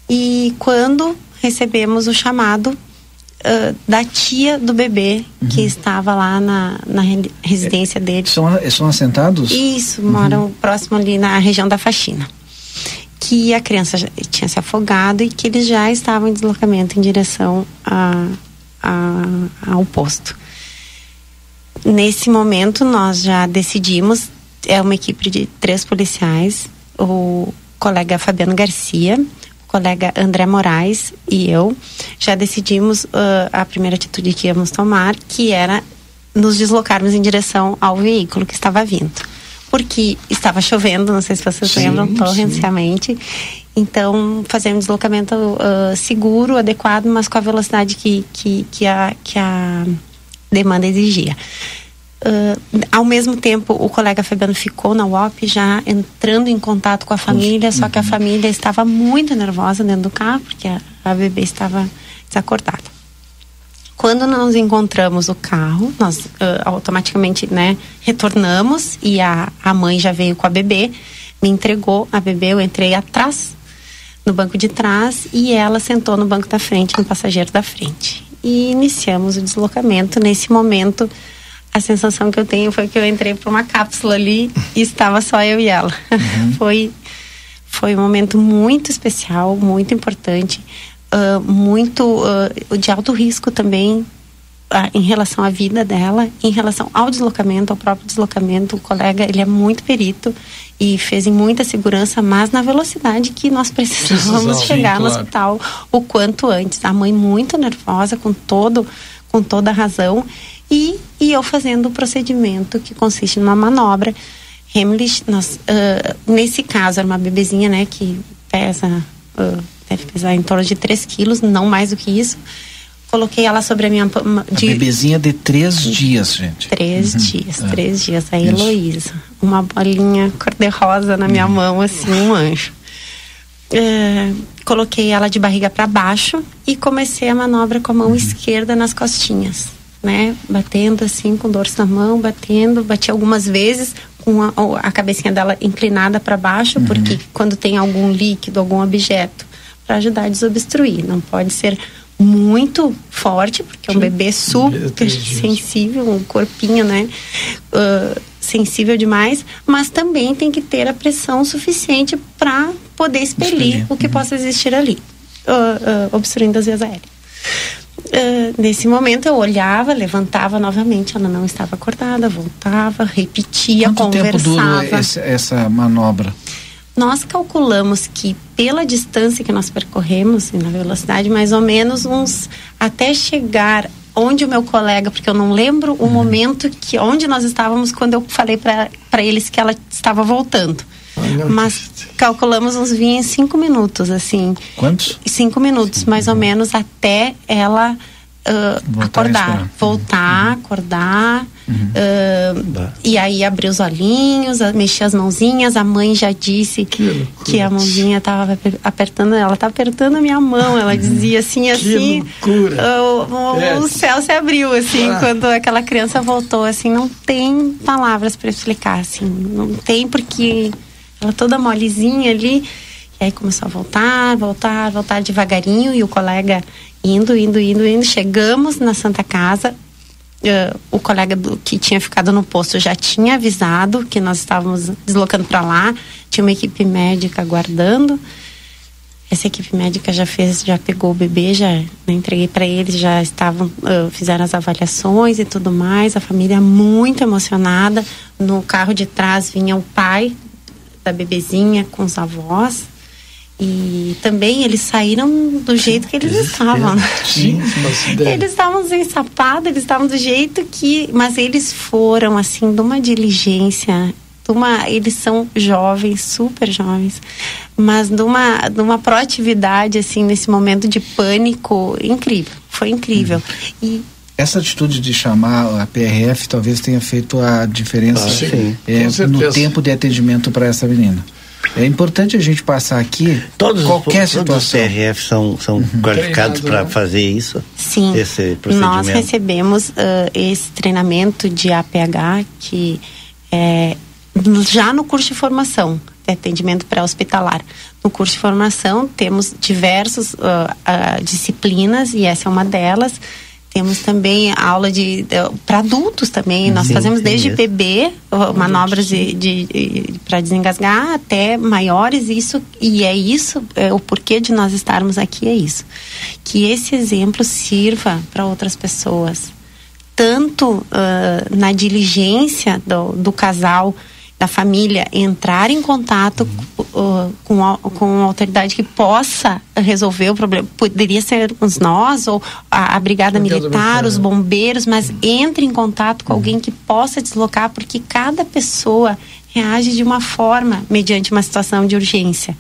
e quando recebemos o chamado uh, da tia do bebê uhum. que estava lá na, na residência dele. São, são assentados? Isso, moram uhum. próximo ali na região da faxina que a criança tinha se afogado e que eles já estavam em deslocamento em direção a, a, ao posto. Nesse momento, nós já decidimos, é uma equipe de três policiais, o colega Fabiano Garcia, o colega André Moraes e eu, já decidimos uh, a primeira atitude que íamos tomar, que era nos deslocarmos em direção ao veículo que estava vindo porque estava chovendo, não sei se vocês sim, lembram, torrencialmente. Então, fazer um deslocamento uh, seguro, adequado, mas com a velocidade que, que, que, a, que a demanda exigia. Uh, ao mesmo tempo, o colega Fabiano ficou na UOP já entrando em contato com a família, só que a uhum. família estava muito nervosa dentro do carro, porque a, a bebê estava desacordada. Quando nós encontramos o carro, nós uh, automaticamente, né, retornamos e a, a mãe já veio com a bebê, me entregou a bebê, eu entrei atrás, no banco de trás, e ela sentou no banco da frente, no passageiro da frente. E iniciamos o deslocamento. Nesse momento, a sensação que eu tenho foi que eu entrei para uma cápsula ali e estava só eu e ela. Uhum. foi foi um momento muito especial, muito importante uh, muito uh, de alto risco também uh, em relação à vida dela, em relação ao deslocamento, ao próprio deslocamento. O colega, ele é muito perito e fez em muita segurança, mas na velocidade que nós precisávamos chegar sim, no claro. hospital o quanto antes. A mãe muito nervosa, com todo com toda a razão, e, e eu fazendo o procedimento que consiste numa manobra. Hemlich, nós, uh, nesse caso, era uma bebezinha, né, que pesa uh, deve pesar em torno de 3 quilos, não mais do que isso. Coloquei ela sobre a minha. De, a bebezinha de três dias, gente. Três uhum. dias, é. três dias. A Heloísa. Uma bolinha cor-de-rosa na minha uhum. mão, assim, um anjo. É, coloquei ela de barriga para baixo e comecei a manobra com a mão uhum. esquerda nas costinhas, né? Batendo assim com o dorso na mão, batendo, bati algumas vezes com a, a cabecinha dela inclinada para baixo, uhum. porque quando tem algum líquido, algum objeto para ajudar a desobstruir. Não pode ser muito forte, porque é um bebê super sensível, um corpinho, né? Uh, sensível demais, mas também tem que ter a pressão suficiente para poder expelir, expelir, o que uhum. possa existir ali, uh, uh, obstruindo as vias aéreas. Uh, nesse momento eu olhava, levantava novamente, ela não estava acordada, voltava, repetia, Quanto conversava. Quanto tempo durou esse, essa manobra? Nós calculamos que pela distância que nós percorremos e na velocidade, mais ou menos uns até chegar onde o meu colega, porque eu não lembro o uhum. momento que onde nós estávamos quando eu falei para eles que ela estava voltando. Mas calculamos uns 25 minutos, assim. Quantos? Cinco minutos, mais ou menos, até ela uh, acordar, voltar, uhum. acordar. Uhum. Uh, e aí abrir os olhinhos, mexer as mãozinhas. A mãe já disse que, que a mãozinha estava apertando, ela tá apertando a minha mão. Ela uhum. dizia assim, assim. Uh, o, é. o, céu se abriu, assim, ah. quando aquela criança voltou, assim, não tem palavras para explicar, assim, não tem porque ela toda molezinha ali. E aí começou a voltar, voltar, voltar devagarinho e o colega Indo, indo, indo, indo. Chegamos na Santa Casa. Uh, o colega do, que tinha ficado no posto já tinha avisado que nós estávamos deslocando para lá. Tinha uma equipe médica aguardando. Essa equipe médica já fez, já pegou o bebê, já né, entreguei para eles, já estavam, uh, fizeram as avaliações e tudo mais. A família muito emocionada. No carro de trás vinha o pai da bebezinha com os avós. E também eles saíram do jeito que eles estavam. Sim, eles estavam sem sapato, eles estavam do jeito que. Mas eles foram, assim, de uma diligência. De uma, eles são jovens, super jovens, mas de uma, de uma proatividade, assim, nesse momento de pânico incrível. Foi incrível. Hum. E essa atitude de chamar a PRF talvez tenha feito a diferença ah, sim, é, no tempo de atendimento para essa menina. É importante a gente passar aqui todos qualquer os, situação. Todos os CRF são, são uhum. qualificados para né? fazer isso? Sim. Esse procedimento? Nós recebemos uh, esse treinamento de APH que é já no curso de formação de atendimento pré-hospitalar. No curso de formação temos diversas uh, uh, disciplinas e essa é uma delas temos também aula de, para adultos também. Nós sim, fazemos sim, desde bebê manobras de, de, de para desengasgar até maiores. Isso e é isso é, o porquê de nós estarmos aqui é isso. Que esse exemplo sirva para outras pessoas, tanto uh, na diligência do, do casal da família entrar em contato uhum. uh, com, a, com uma autoridade que possa resolver o problema. Poderia ser nós ou a, a brigada militar, os bombeiros, mas uhum. entre em contato com uhum. alguém que possa deslocar, porque cada pessoa reage de uma forma mediante uma situação de urgência.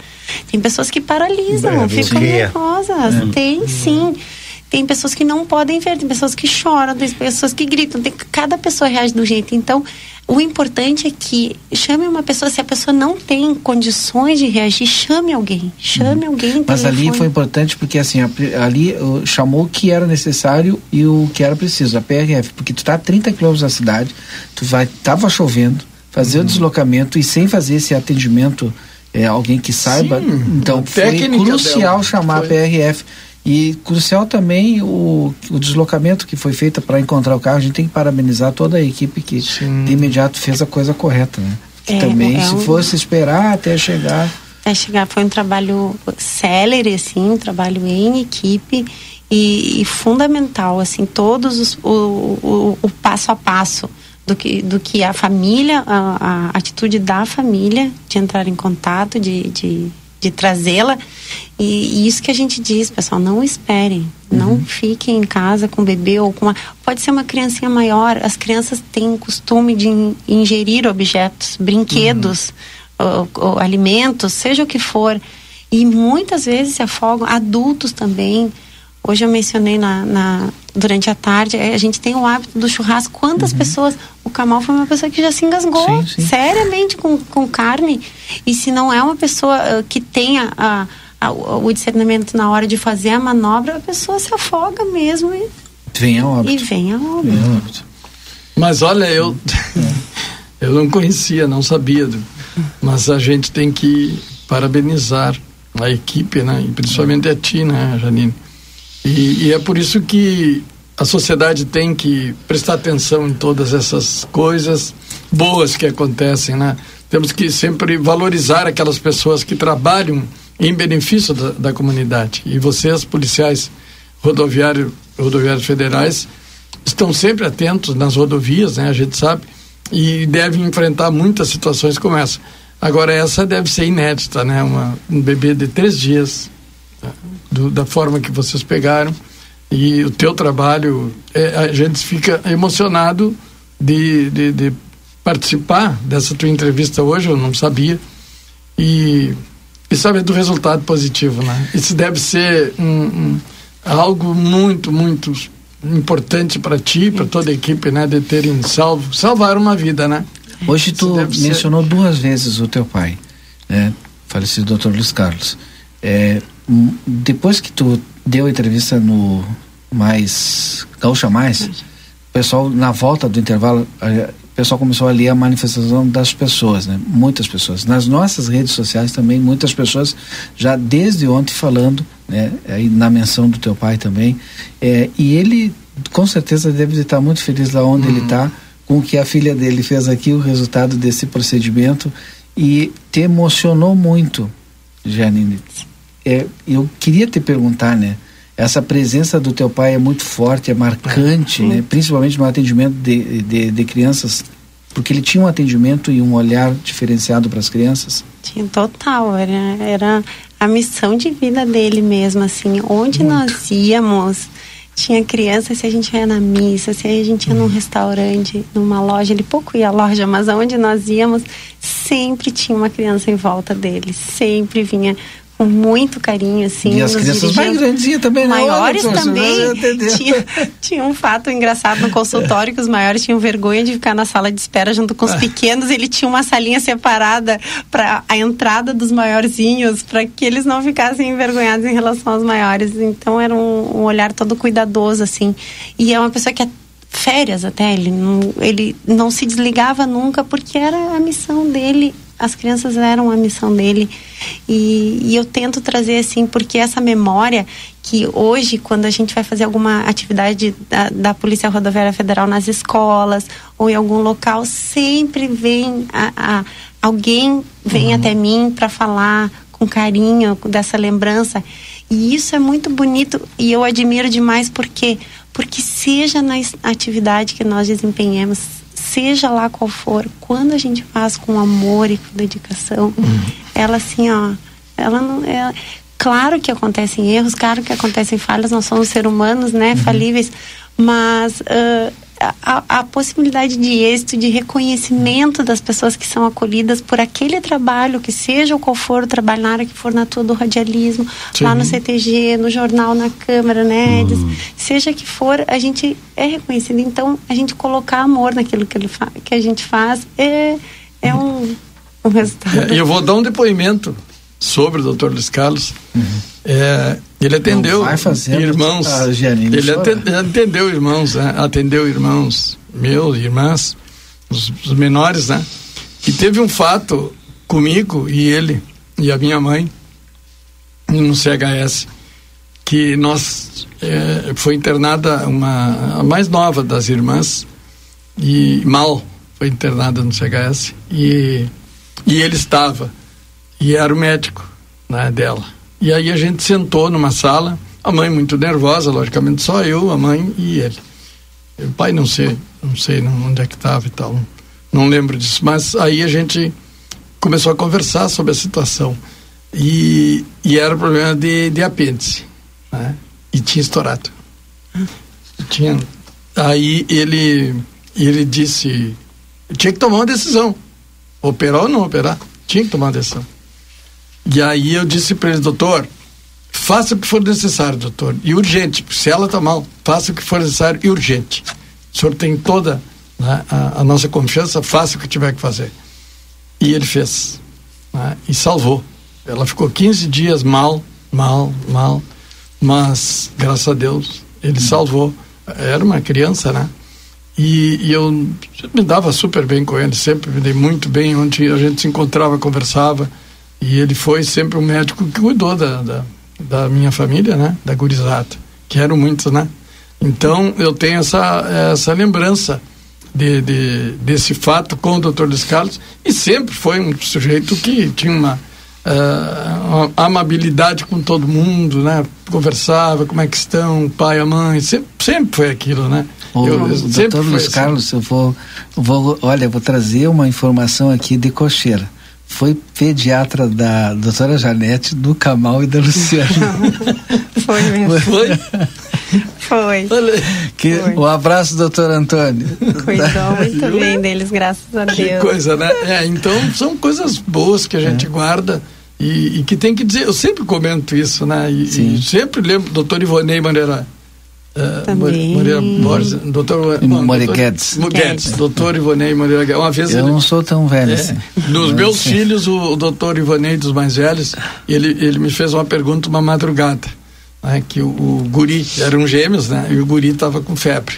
Tem pessoas que paralisam, ficam nervosas. É. Tem sim. Tem pessoas que não podem ver, tem pessoas que choram, tem pessoas que gritam, tem, cada pessoa reage do jeito. Então, o importante é que chame uma pessoa, se a pessoa não tem condições de reagir, chame alguém, chame uhum. alguém. Mas ali foi importante porque assim, ali uh, chamou o que era necessário e o que era preciso, a PRF, porque tu tá a 30 quilômetros da cidade, tu vai, tava chovendo, fazer uhum. o deslocamento e sem fazer esse atendimento, é, alguém que saiba, Sim, então foi crucial dela. chamar foi. a PRF e crucial também o, o deslocamento que foi feito para encontrar o carro. A gente tem que parabenizar toda a equipe que Sim. de imediato fez a coisa correta, né? É, também, é se um... fosse esperar até chegar. Até chegar foi um trabalho célere, assim, um trabalho em equipe e, e fundamental, assim, todos os, o, o, o, passo a passo do que, do que a família, a, a atitude da família de entrar em contato, de, de de trazê-la. E, e, isso que a gente diz, pessoal, não esperem. Uhum. Não fiquem em casa com o bebê ou com uma. Pode ser uma criancinha maior. As crianças têm costume de ingerir objetos, brinquedos, uhum. ou, ou, alimentos, seja o que for. E muitas vezes se afogam, adultos também. Hoje eu mencionei na, na, durante a tarde, a gente tem o hábito do churrasco. Quantas uhum. pessoas. O Kamal foi uma pessoa que já se engasgou sim, sim. seriamente com, com carne. E se não é uma pessoa uh, que tenha a, a, o discernimento na hora de fazer a manobra, a pessoa se afoga mesmo. E vem a óbito. E vem a óbito. Mas olha, eu, eu não conhecia, não sabia. Do, mas a gente tem que parabenizar a equipe, né? E principalmente a ti, né, Janine? E, e, é por isso que a sociedade tem que prestar atenção em todas essas coisas boas que acontecem, né? Temos que sempre valorizar aquelas pessoas que trabalham em benefício da, da comunidade. E vocês, policiais rodoviários, rodoviários federais, estão sempre atentos nas rodovias, né? A gente sabe, e devem enfrentar muitas situações como essa. Agora, essa deve ser inédita, né? Uma, um bebê de três dias do, da forma que vocês pegaram e o teu trabalho, é, a gente fica emocionado de, de, de, participar dessa tua entrevista hoje, eu não sabia, e, e saber do resultado positivo, né? Isso deve ser um, um, algo muito, muito importante para ti, para toda a equipe, né? De terem salvo, salvar uma vida, né? Hoje tu mencionou ser... duas vezes o teu pai, né? Falecido doutor Luiz Carlos. É, depois que tu deu a entrevista no mais Gaúcha Mais, o pessoal na volta do intervalo, o pessoal começou a ler a manifestação das pessoas, né? Muitas pessoas. Nas nossas redes sociais também muitas pessoas já desde ontem falando né? Aí na menção do teu pai também. É, e ele com certeza deve estar muito feliz lá onde ele está com o que a filha dele fez aqui, o resultado desse procedimento e te emocionou muito, Janine. É, eu queria te perguntar, né? Essa presença do teu pai é muito forte, é marcante, né? Principalmente no atendimento de, de, de crianças, porque ele tinha um atendimento e um olhar diferenciado para as crianças. Tinha total, era, era a missão de vida dele mesmo, assim, onde muito. nós íamos, tinha criança, se a gente ia na missa, se a gente ia num restaurante, numa loja, ele pouco ia à loja, mas aonde nós íamos, sempre tinha uma criança em volta dele, sempre vinha com muito carinho, assim. E as crianças mais grandinhas também, né? Maiores Olha, também. Tinha, tinha um fato engraçado no consultório que os maiores tinham vergonha de ficar na sala de espera junto com os ah. pequenos. Ele tinha uma salinha separada para a entrada dos maiorzinhos, para que eles não ficassem envergonhados em relação aos maiores. Então era um, um olhar todo cuidadoso, assim. E é uma pessoa que é férias até, ele não, ele não se desligava nunca porque era a missão dele as crianças eram a missão dele. E, e, eu tento trazer assim porque essa memória que hoje quando a gente vai fazer alguma atividade da, da Polícia Rodoviária Federal nas escolas ou em algum local sempre vem a, a alguém vem uhum. até mim para falar com carinho dessa lembrança. E isso é muito bonito e eu admiro demais porque porque seja na atividade que nós desempenhamos seja lá qual for, quando a gente faz com amor e com dedicação, uhum. ela assim, ó, ela não é claro que acontecem erros, claro que acontecem falhas, nós somos seres humanos, né, uhum. falíveis, mas uh, a, a, possibilidade de êxito, de reconhecimento das pessoas que são acolhidas por aquele trabalho, que seja qual for o trabalho, na área que for na tua do radialismo, Sim. lá no CTG, no jornal, na Câmara, né, uhum. seja que for, a gente é reconhecido. Então, a gente colocar amor naquilo que, ele que a gente faz é, é um, um resultado. É, e eu vou dar um depoimento sobre o doutor Luiz Carlos. Uhum. É, ele atendeu irmãos. ele atendeu irmãos, né? atendeu irmãos meus, irmãs, os, os, menores, né? E teve um fato comigo e ele e a minha mãe no CHS que nós é, foi internada uma a mais nova das irmãs e mal foi internada no CHS e e ele estava e era o médico né, dela. E aí a gente sentou numa sala, a mãe muito nervosa, logicamente, só eu, a mãe e ele. O pai não sei, não sei onde é que estava e tal, não lembro disso, mas aí a gente começou a conversar sobre a situação. E, e era problema de, de apêndice, né? E tinha estourado. Tinha. Aí ele, ele disse, tinha que tomar uma decisão, operar ou não operar, tinha que tomar uma decisão. E aí eu disse para ele, doutor, faça o que for necessário, doutor, e urgente. Se ela está mal, faça o que for necessário e urgente. O senhor tem toda né, a, a, nossa confiança, faça o que tiver que fazer. E ele fez. Né, e salvou. Ela ficou 15 dias mal, mal, mal, mas graças a Deus ele salvou. Era uma criança, né? E, e, eu me dava super bem com ele, sempre me dei muito bem, onde a gente se encontrava, conversava. E ele foi sempre um médico que cuidou da, da, da minha família, né? Da gurizada, que eram muitos, né? Então eu tenho essa, essa lembrança de, de, desse fato com o Dr. Luiz Carlos e sempre foi um sujeito que tinha uma, uh, uma amabilidade com todo mundo, né? Conversava, como é que estão, o pai, a mãe, sempre, sempre foi aquilo, né? O, eu, o Dr. Luiz assim. Carlos, eu vou, vou, olha, eu vou trazer uma informação aqui de cocheira foi pediatra da doutora Janete, do Camal e da Luciana. foi mesmo. Foi? Foi. Que, foi. Um abraço, doutor Antônio. Cuidou muito bem deles, graças a Deus. Que coisa, né? É, então, são coisas boas que a gente é. guarda e, e, que tem que dizer. Eu sempre comento isso, né? E, e sempre lembro, doutor Ivonei Maneira Uh, Também. Moreira Borges, doutor Moreira Guedes. Guedes, doutor Ivonei Moreira Guedes. Uma vez Eu ele, não sou tão velho é, assim. Dos meus filhos, o, o doutor Ivonei, dos mais velhos, ele, ele me fez uma pergunta uma madrugada, né, que o, o guri, eram gêmeos, né, e o guri estava com febre.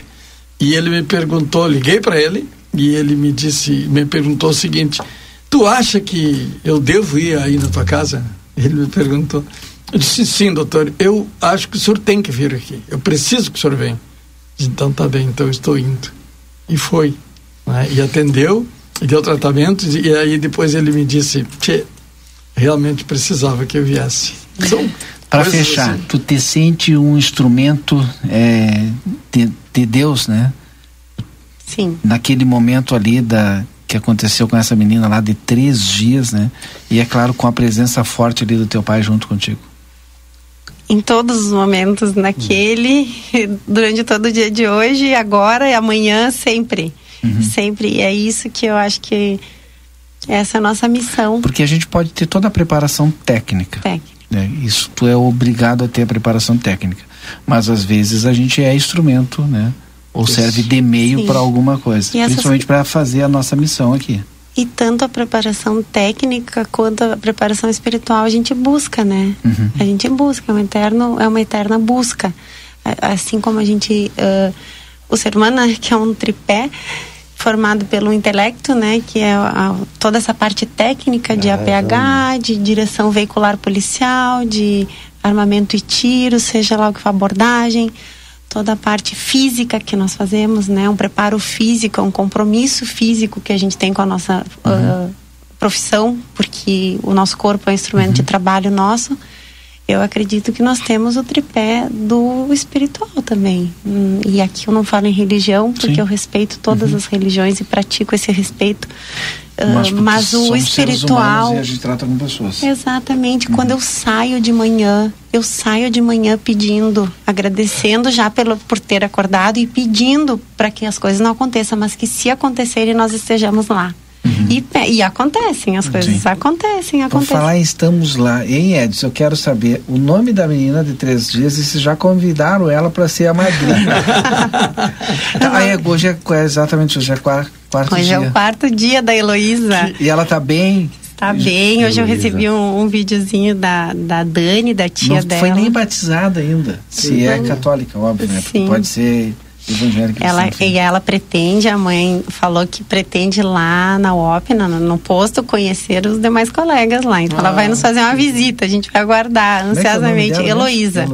E ele me perguntou, liguei para ele, e ele me disse, me perguntou o seguinte, tu acha que eu devo ir aí na tua casa? Ele me perguntou. Eu disse, sim, doutor, eu acho que o senhor tem que vir aqui. Eu preciso que o senhor venha. Disse, então tá bem, então eu estou indo. E foi. Né? E atendeu, e deu tratamento, e aí depois ele me disse, Tchê, realmente precisava que eu viesse. Então, para fechar, assim. tu te sente um instrumento é, de, de Deus, né? Sim. Naquele momento ali da que aconteceu com essa menina lá de três dias, né? E é claro com a presença forte ali do teu pai junto contigo. Em todos os momentos, naquele, hum. durante todo o dia de hoje, agora e amanhã, sempre, uhum. sempre. E é isso que eu acho que essa é a nossa missão. Porque a gente pode ter toda a preparação técnica. Técnica. Né? Isso tu é obrigado a ter a preparação técnica. Mas às vezes a gente é instrumento, né? ou Isso. serve de meio para alguma coisa, e principalmente para fazer a nossa missão aqui. E tanto a preparação técnica quanto a preparação espiritual a gente busca, né? Uhum. A gente busca, é uma, eterno, é uma eterna busca. Assim como a gente. Uh, o ser humano, né, que é um tripé formado pelo intelecto, né, que é a, toda essa parte técnica de APH, de direção veicular policial, de armamento e tiro, seja lá o que for abordagem, toda a parte física que nós fazemos, né? Um preparo físico, um compromisso físico que a gente tem com a nossa uhum. uh, profissão, porque o nosso corpo é um instrumento uhum. de trabalho nosso. Eu acredito que nós temos o tripé do espiritual também. Hum, e aqui eu não falo em religião, porque Sim. eu respeito todas uhum. as religiões e pratico esse respeito mas, mas o espiritual. E a gente trata com pessoas. Exatamente. Uhum. Quando eu saio de manhã, eu saio de manhã pedindo, agradecendo já pelo, por ter acordado e pedindo para que as coisas não aconteçam, mas que se acontecerem nós estejamos lá. Uhum. E, e, acontecem, as coisas Sim. acontecem, acontecem. Por falar estamos lá, em Edson, eu quero saber o nome da menina de três dias e se já convidaram ela para ser a madrinha. ah, é, hoje é, exatamente, hoje é quarto, quarto hoje dia. Hoje é o quarto dia da Heloísa. E ela tá bem? Tá bem, hoje eu recebi um, um videozinho da, da Dani, da tia Não dela. Não foi nem batizada ainda, se é católica, óbvio, né? Porque pode ser ela, e ela pretende, a mãe falou que pretende lá na UOP, no, no posto, conhecer os demais colegas lá. Então ah, ela vai nos fazer uma visita, a gente vai aguardar é é ansiosamente. É Heloísa.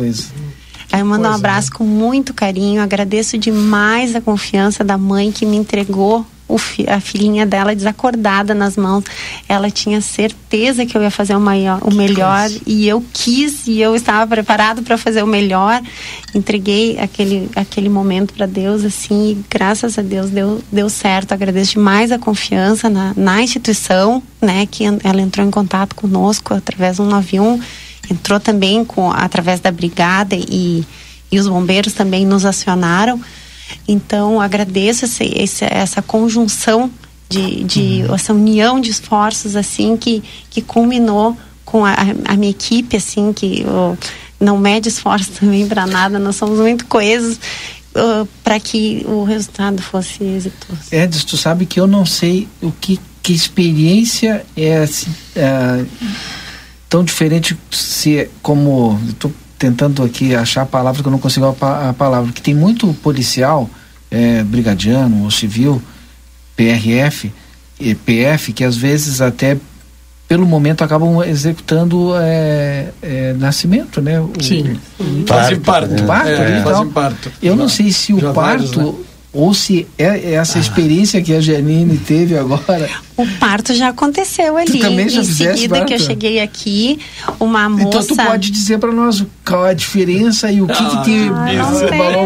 Aí eu mando um abraço com muito carinho, agradeço demais a confiança da mãe que me entregou fi, a filhinha dela desacordada nas mãos. Ela tinha certeza que eu ia fazer o, maior, o melhor e eu quis e eu estava preparado para fazer o melhor. Entreguei aquele, aquele momento para Deus assim e graças a Deus deu, deu certo. Agradeço demais a confiança na, na instituição, né, que ela entrou em contato conosco através do 191, entrou também com através da brigada e e os bombeiros também nos acionaram. Então, agradeço esse, esse, essa conjunção de, de uhum. essa união de esforços assim que, que culminou com a, a minha equipe assim que oh, não mede esforço também para nada nós somos muito coesos para que o resultado fosse exitoso Edson tu sabe que eu não sei o que que experiência é assim, uh, tão diferente se é como tu tentando aqui achar a palavra que eu não consigo a, a palavra, que tem muito policial, é, brigadiano ou civil, PRF, e PF, que às vezes até pelo momento acabam executando é, é, nascimento, né? O, Sim, fazem parto. Né? parto, é, fazem parto. Eu não sei se o parto vários, né? Ou se é essa ah. experiência que a Janine teve agora. O parto já aconteceu ali. Tu também já em seguida parto? que eu cheguei aqui, uma moça. Então tu pode dizer para nós qual a diferença e o que, ah, que te ah, mais?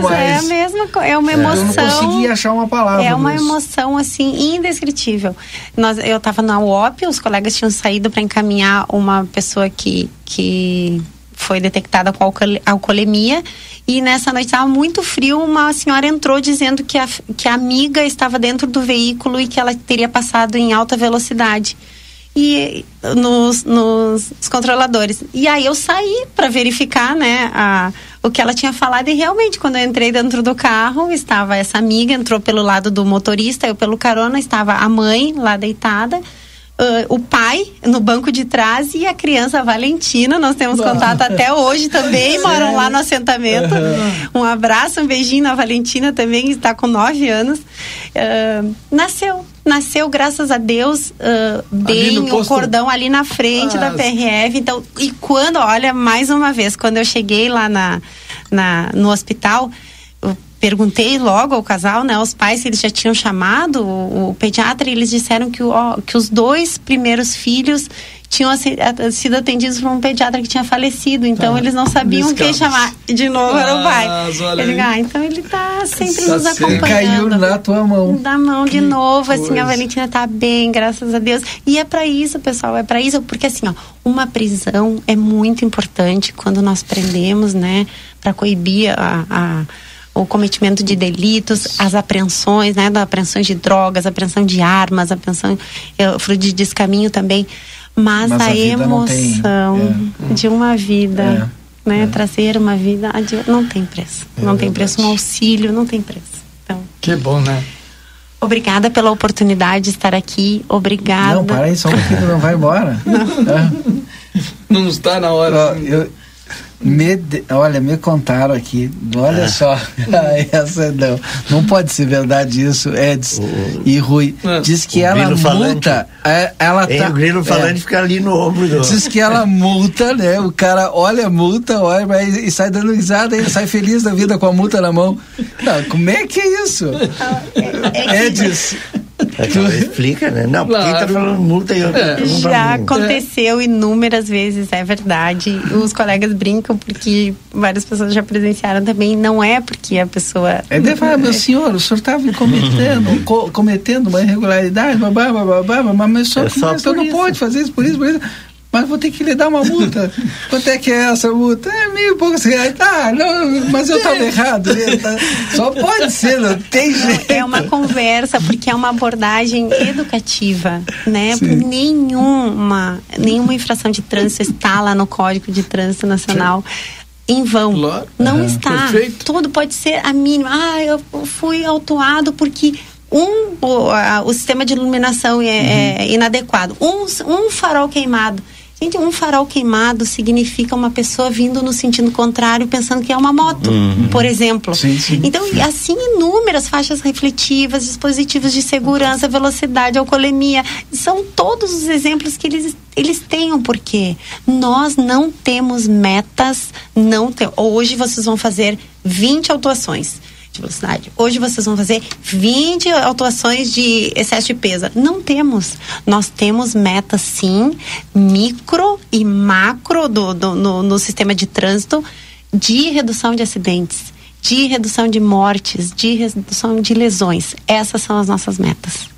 É a mesma é uma emoção. É, eu não consegui achar uma palavra. É uma emoção assim indescritível. Nós, eu estava na UOP, os colegas tinham saído para encaminhar uma pessoa que que foi detectada com alcoolemia e nessa noite estava muito frio, uma senhora entrou dizendo que a, que a amiga estava dentro do veículo e que ela teria passado em alta velocidade. E nos, nos, controladores. E aí eu saí para verificar, né, a, o que ela tinha falado. E realmente quando eu entrei dentro do carro estava essa amiga entrou pelo lado do motorista, eu pelo carona estava a mãe lá deitada uh, o pai no banco de trás e a criança Valentina. Nós temos contato até hoje também, moram lá no assentamento. Um abraço, um beijinho na Valentina também, está com nove anos. Uh, nasceu nasceu, graças a Deus, uh, bem o cordão ali na frente ah, da PRF. Então, e quando, olha, mais uma vez, quando eu cheguei lá na, na, no hospital, perguntei logo ao casal, né, aos pais, se eles já tinham chamado o, o pediatra e eles disseram que, ó, que os dois primeiros filhos tinham sido atendidos por um pediatra que tinha falecido, então tá. eles não sabiam quem chamar de novo ah, era o pai. Ele, ah, então ele está sempre tá nos acompanhando. Caiu na tua mão. Da mão de novo, coisa. assim, a Valentina está bem, graças a Deus. E é para isso, pessoal, é para isso, porque assim, ó, uma prisão é muito importante quando nós prendemos, né, para coibir a, a o cometimento de delitos, as apreensões, né, da apreensões de drogas, apreensão de armas, apreensão eh, fruto de descaminho também mas, mas a, a emoção tem, é. de uma vida, é, né? É. Trazer uma vida não tem preço. É não tem preço, um auxílio não tem preço. Então, que bom, né? Obrigada pela oportunidade de estar aqui. Obrigada. Não, para aí, só um pouquinho, não vai embora. Não, não está na hora. Eu, me, olha, me contaram aqui, olha é. só, essa não, não pode ser verdade isso, Edson o, e Rui. É. Diz que ela multa, falante, é, ela tá, o grilo falante é, fica ali no ombro. Do... Diz que ela multa, né? O cara olha a multa, olha mas, e sai dando risada e sai feliz da vida com a multa na mão. Não, como é que é isso? É, é, Edson. É explica, né? Não, claro. quem tá falando multa eu, é. Já aconteceu é. inúmeras vezes, é verdade. Os colegas brincam porque várias pessoas já presenciaram também. Não é porque a pessoa. É de falar, meu senhor, o senhor estava cometendo, co cometendo uma irregularidade, babá, babá, babá, mas só, é só mas, não pode fazer isso por isso, por isso mas vou ter que lhe dar uma multa. Quanto é que é essa multa? É mil e poucos reais. Tá, não, mas eu estava errado. Né? Tá. Só pode ser, não tem jeito. É uma conversa, porque é uma abordagem educativa, né? Nenhuma, nenhuma infração de trânsito está lá no Código de Trânsito Nacional. Sim em vão. Claro. Não está. Perfeito. Tudo pode ser a mínima. Ah, eu fui autuado porque um o, a, o sistema de iluminação é, uhum. é inadequado. Um, um farol queimado. Gente, um farol queimado significa uma pessoa vindo no sentido contrário, pensando que é uma moto, uhum. por exemplo. Sim, sim. Então, assim, inúmeras faixas refletivas, dispositivos de segurança, velocidade, alcoolemia. São todos os exemplos que eles, eles têm um porquê. Nós não temos metas, não tem, Hoje vocês vão fazer 20 autuações de velocidade. Hoje vocês vão fazer 20 autuações de excesso de peso. Não temos. Nós temos metas, sim, micro e macro do, do no, no sistema de trânsito de redução de acidentes, de redução de mortes, de redução de lesões. Essas são as nossas metas.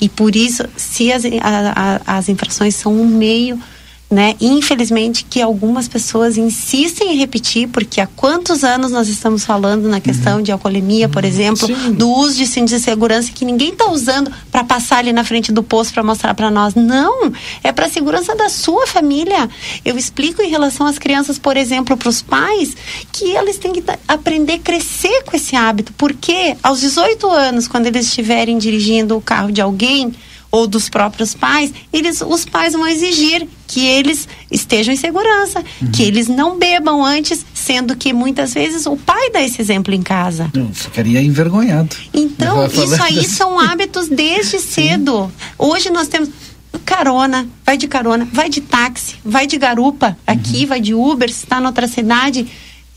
E por isso, se as, a, a, as infrações são um meio né? Infelizmente que algumas pessoas insistem em repetir, porque há quantos anos nós estamos falando na questão uhum. de alcoolemia, por uhum. exemplo, Sim. do uso de cinto de segurança que ninguém está usando para passar ali na frente do posto para mostrar para nós. Não, é para a segurança da sua família. Eu explico em relação às crianças, por exemplo, para os pais, que eles têm que aprender a crescer com esse hábito, porque aos 18 anos, quando eles estiverem dirigindo o carro de alguém, ou dos próprios pais, eles, os pais vão exigir que eles estejam em segurança, uhum. que eles não bebam antes, sendo que muitas vezes o pai dá esse exemplo em casa. Não, ficaria envergonhado. Então, isso aí assim. são hábitos desde cedo. Hoje nós temos carona, vai de carona, vai de táxi, vai de garupa, aqui, uhum. vai de Uber, se está em outra cidade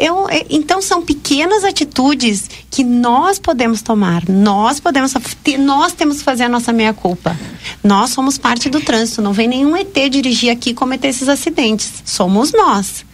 eu, é, então são pequenas atitudes que nós podemos tomar. Nós podemos nós temos que fazer a nossa meia culpa. Nós somos parte do trânsito. Não vem nenhum ET dirigir aqui e cometer esses acidentes. Somos nós.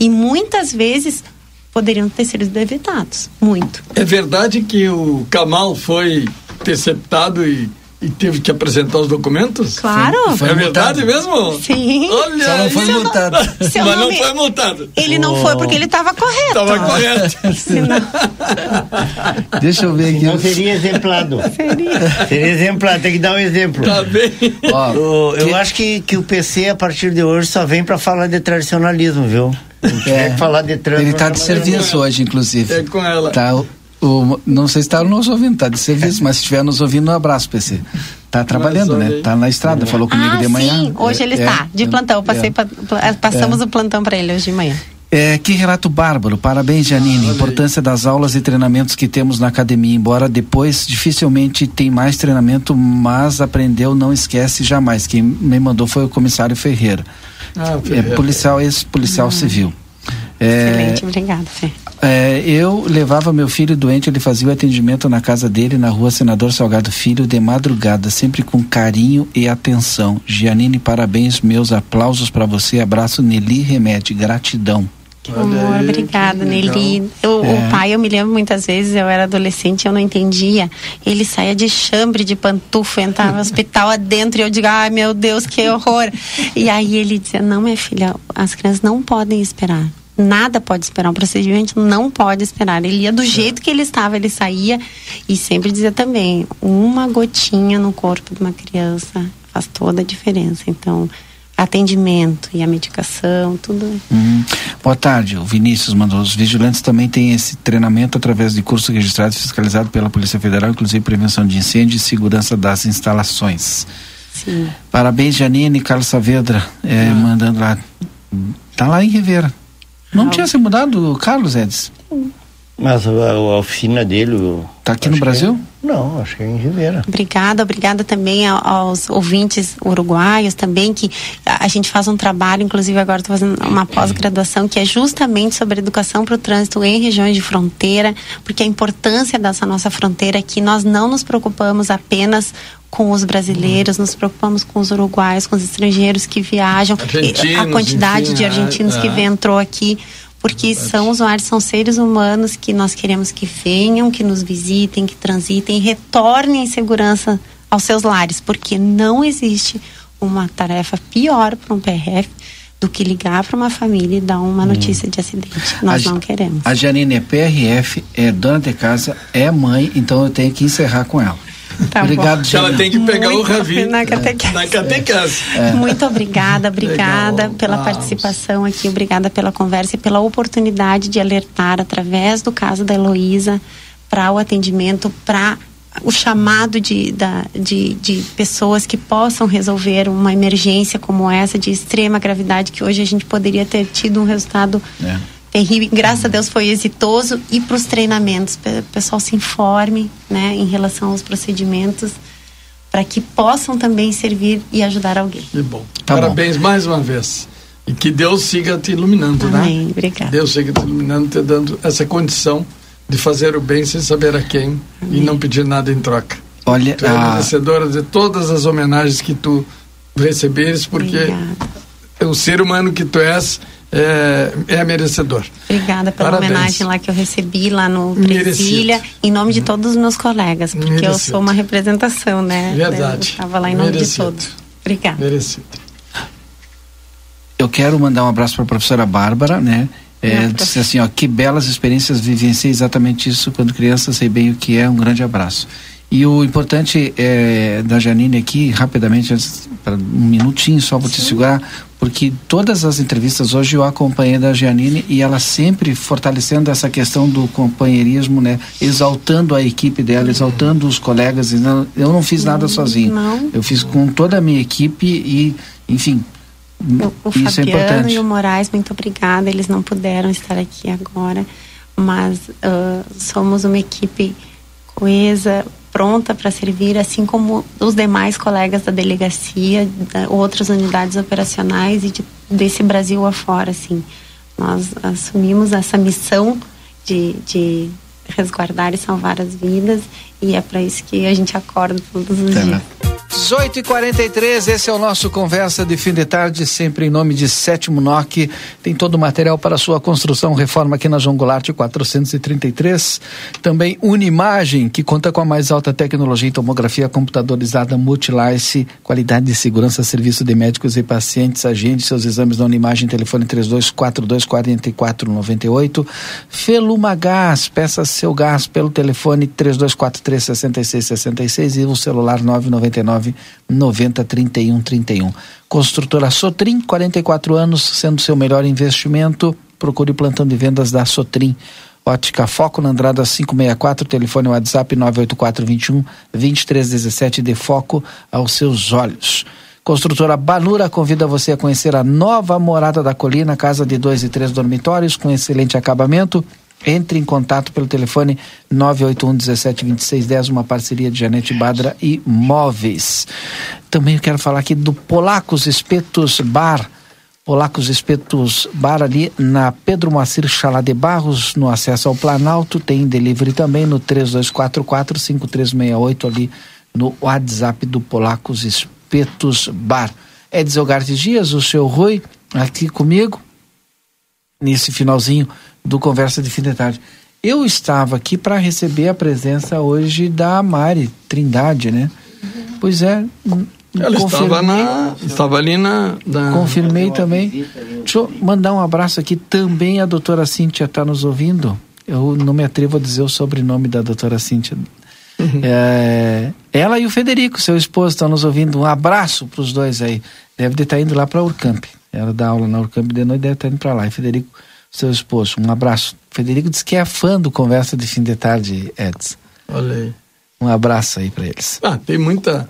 E muitas vezes poderiam ter sido evitados. Muito. É verdade que o Kamal foi interceptado e e teve que apresentar os documentos? Claro. Foi é verdade mesmo? Sim. Olha, Só não foi multado. Mas não foi multado. Ele não foi porque ele estava correto. Estava correto. Deixa eu ver aqui. Não seria exemplado. Seria. Seria exemplado, tem que dar um exemplo. Tá bem. Ó, o, eu que... acho que, que o PC, a partir de hoje, só vem para falar de tradicionalismo, viu? É, falar de Ele está de serviço hoje, inclusive. É com ela. Tá, o, não sei se está nos ouvindo, está de serviço, mas se estiver nos ouvindo, um abraço, PC. Está trabalhando, né? Está na estrada, falou comigo ah, de manhã. Sim, hoje é, ele está, é, de plantão. Passei é, pra, passamos é. o plantão para ele hoje de manhã. É, que relato bárbaro. Parabéns, Janine. Ah, Importância das aulas e treinamentos que temos na academia. Embora depois dificilmente tem mais treinamento, mas aprendeu, não esquece jamais. Quem me mandou foi o comissário Ferreira. Ah, Ferreira. É policial, ex-policial ah. civil. É, Excelente, obrigada, Fê. É, eu levava meu filho doente, ele fazia o atendimento na casa dele, na rua Senador Salgado Filho, de madrugada, sempre com carinho e atenção. Gianine, parabéns, meus aplausos para você. Abraço, Nelly Remete, gratidão. Amor, obrigada, Nelly. Eu, é. O pai, eu me lembro muitas vezes, eu era adolescente, eu não entendia. Ele saía de chambre, de pantufa, entrava no hospital adentro e eu digo, ai meu Deus, que horror. e aí ele dizia, não, minha filha, as crianças não podem esperar. Nada pode esperar, um procedimento não pode esperar. Ele ia do jeito que ele estava, ele saía e sempre dizia também, uma gotinha no corpo de uma criança faz toda a diferença. Então, atendimento e a medicação, tudo. Uhum. Boa tarde, o Vinícius mandou. Os vigilantes também têm esse treinamento através de curso registrado e fiscalizado pela Polícia Federal, inclusive prevenção de incêndio e segurança das instalações. Sim. Parabéns, Janine e Carlos Saavedra, é, mandando lá. Tá lá em Rivera. Não ah. tinha se mudado, Carlos Edson? Mas a, a oficina dele. Está aqui no Brasil? É, não, acho que é em Ribeira. Obrigada, obrigada também aos ouvintes uruguaios também, que a gente faz um trabalho, inclusive agora estou fazendo uma pós-graduação, que é justamente sobre educação para o trânsito em regiões de fronteira, porque a importância dessa nossa fronteira é que nós não nos preocupamos apenas com os brasileiros, nos preocupamos com os uruguaios, com os estrangeiros que viajam, Argentinos, a quantidade enfim, de argentinos é, que é. entrou aqui porque são usuários, são seres humanos que nós queremos que venham, que nos visitem, que transitem, retornem em segurança aos seus lares, porque não existe uma tarefa pior para um PRF do que ligar para uma família e dar uma hum. notícia hum. de acidente. Nós a, não queremos. A Janine é PRF, é dona de casa, é mãe, então eu tenho que encerrar com ela. Tá Obrigado, bom. Ela tem que pegar Muito o Ravi na catequese. Na catequese. É. Muito obrigada, obrigada Legal. pela participação aqui, obrigada pela conversa e pela oportunidade de alertar através do caso da Heloísa para o atendimento, para o chamado de, da, de, de pessoas que possam resolver uma emergência como essa de extrema gravidade que hoje a gente poderia ter tido um resultado é terrível. Graças a Deus foi exitoso. E para os treinamentos, o pessoal se informe né, em relação aos procedimentos para que possam também servir e ajudar alguém. Que bom. Tá Parabéns bom. mais uma vez. E que Deus siga te iluminando, Amém. né? Obrigada. Deus siga te iluminando, te dando essa condição de fazer o bem sem saber a quem Amém. e não pedir nada em troca. Olha, tu é a... merecedora de todas as homenagens que tu receberes, porque Obrigada. o ser humano que tu és é, é merecedor. Obrigada pela Parabéns. homenagem lá que eu recebi lá no Brasília, em nome de todos os meus colegas, porque Merecido. eu sou uma representação, né? Verdade. Estava lá em nome Merecido. de todos. Obrigada. Merecido. Eu quero mandar um abraço para a professora Bárbara, né? É, disse assim, ó, que belas experiências vivenciei exatamente isso quando criança, sei bem o que é, um grande abraço. E o importante é, da Janine aqui, rapidamente, para um minutinho só vou te segurar, porque todas as entrevistas hoje eu acompanhei da Janine e ela sempre fortalecendo essa questão do companheirismo, né? Exaltando a equipe dela, exaltando os colegas. Eu não fiz nada sozinho. Não. Eu fiz com toda a minha equipe e, enfim, o, o isso é Fabiano é importante. e o Moraes, muito obrigada. Eles não puderam estar aqui agora, mas uh, somos uma equipe coesa, pronta para servir, assim como os demais colegas da delegacia, da, outras unidades operacionais e de, desse Brasil afora, assim. Nós assumimos essa missão de, de resguardar e salvar as vidas e é para isso que a gente acorda todos os é, dias. Né? 18 e 43 esse é o nosso Conversa de Fim de Tarde, sempre em nome de Sétimo NOC. Tem todo o material para sua construção, reforma aqui na João Goulart 433. Também Unimagem, que conta com a mais alta tecnologia em tomografia computadorizada Multilice, qualidade de segurança, serviço de médicos e pacientes. Agende seus exames na Unimagem, telefone 3242 4498. Feluma Gás, peça seu gás pelo telefone 3243 6666 e o celular 999 999 90 31 31. Construtora Sotrim, 44 anos, sendo seu melhor investimento. Procure o plantão de vendas da Sotrim. Ótica Foco na Andrada 564, telefone WhatsApp 98421 2317 de foco aos seus olhos. Construtora Banura convida você a conhecer a nova morada da colina, casa de dois e três dormitórios com excelente acabamento. Entre em contato pelo telefone 981 17 26 10, uma parceria de Janete Badra e Móveis. Também eu quero falar aqui do Polacos Espetos Bar. Polacos Espetos Bar ali na Pedro Moacir Chalá de Barros, no acesso ao Planalto. Tem delivery também no 3244 5368 ali no WhatsApp do Polacos Espetos Bar. Edson Gartes Dias, o seu Rui, aqui comigo, nesse finalzinho do Conversa de Fim de Tarde. Eu estava aqui para receber a presença hoje da Mari Trindade, né? Pois é. Ela estava, na, estava ali na, na... Confirmei também. Deixa eu mandar um abraço aqui também. A doutora Cíntia está nos ouvindo. Eu não me atrevo a dizer o sobrenome da doutora Cíntia. Uhum. É, ela e o Federico, seu esposo, estão nos ouvindo. Um abraço para os dois aí. Deve estar indo lá para a Urcamp. Ela dá aula na Urcamp de noite, deve estar indo para lá. E Federico seu esposo. Um abraço. Federico disse que é fã do Conversa de Fim de Tarde, Edson. Olha aí. Um abraço aí para eles. Ah, tem muita.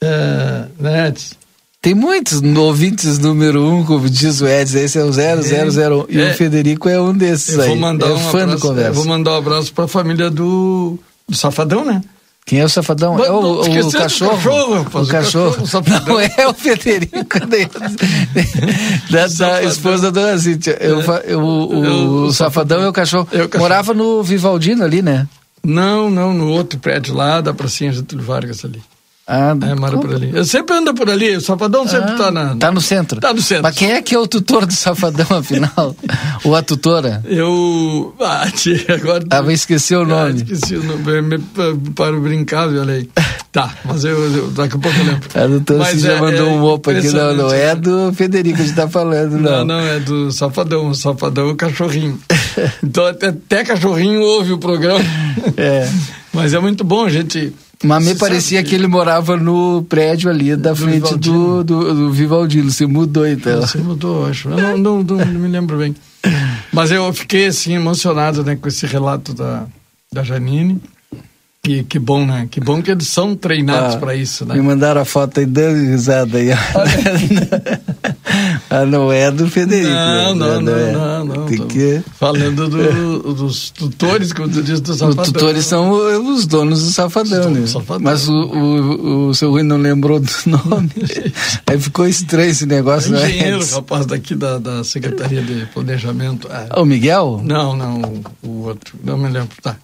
É, né, Edson? Tem muitos ouvintes número um, como diz o Edson, esse é o 0001. É, e é, o Federico é um desses eu aí. Vou mandar é um fã abraço, do Conversa. Eu vou mandar um abraço para a família do, do Safadão, né? Quem é o safadão? Mas, é o, o, o cachorro. cachorro, rapaz, o cachorro. O cachorro não é o Federico da, da esposa da Dona Cíntia. Eu, eu, o, o, safadão é o cachorro. É o cachorro. Morava no Vivaldino ali, né? Não, não, no outro prédio lá da pracinha Getúlio Vargas ali. Ah, é, mora por ali. Eu sempre ando por ali, o Safadão sempre ah, tá na. Tá no centro. Tá no centro. Mas quem é que é o tutor do Safadão, afinal? Ou a tutora? Eu. Ah, tia, agora. Ah, vai esquecer o nome. Ah, esqueci o nome. Me, para brincar, olha aí. Tá, mas eu, eu, daqui a pouco eu lembro. A doutora mas já é, mandou é um opa aqui, não, não é do Federico que a gente tá falando, não. Não, não, é do Safadão, o Safadão é o cachorrinho. então até, até cachorrinho ouve o programa. É. mas é muito bom a gente mas me parecia que... que ele morava no prédio ali da do frente Vivaldino. do, do, do Vivaldino. Você mudou então. Você mudou, acho. Eu não, não, não, não me lembro bem. Mas eu fiquei assim emocionado né, com esse relato da, da Janine. Que, que bom, né? Que bom que eles são treinados ah, para isso, né? Me mandaram a foto aí dando risada aí. ah, não é do Federico. Não, né? não, não, é. não, não, Tem que... Falando do, dos tutores, como tu disse, do Safadão. Os tutores são os donos do Safadão, né? Safadão. Mas o, o, o seu Rui não lembrou do nome. aí ficou estranho esse negócio, é né? Engenheiro, rapaz daqui da, da Secretaria de Planejamento. Ah, o Miguel? Não, não, o, o outro. Não me lembro, tá.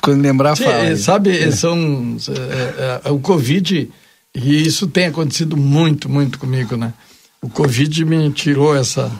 Quando lembrar, fala. Sabe, é. são é, é, o Covid, e isso tem acontecido muito, muito comigo, né? O Covid me tirou essa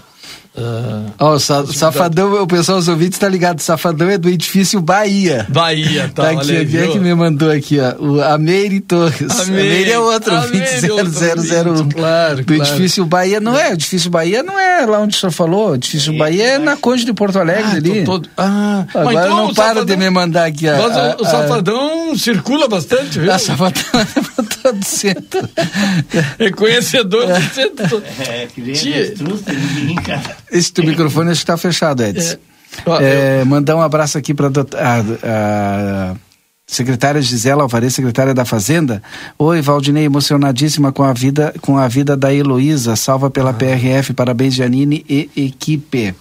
Uh, oh, sa Safadão, o pessoal, os ouvintes tá ligado, Safadão é do edifício Bahia. Bahia, tá, tá aqui, aí, quem é que me mandou aqui, ó? O Ameire Torres. Ameire, Ameire é outro, Ameire 20001. Claro, Do claro. edifício Bahia, não é, o edifício Bahia não é lá onde o senhor falou, o edifício é, Bahia é na Conde de Porto Alegre ah, ali. Todo... Ah, Agora então, não para Safadão... de me mandar aqui. Mas a, o, o Safadão a... circula bastante, viu? A Safadão é todo centro. É conhecedor do centro. É, que Tia... Esse teu microfone acho que está fechado, Edson. É. É, mandar um abraço aqui para a, a, secretária Gisela Alvarez, secretária da Fazenda. Oi, Valdinei, emocionadíssima com a vida, com a vida da Heloísa, salva pela ah. PRF. Parabéns, Janine e equipe.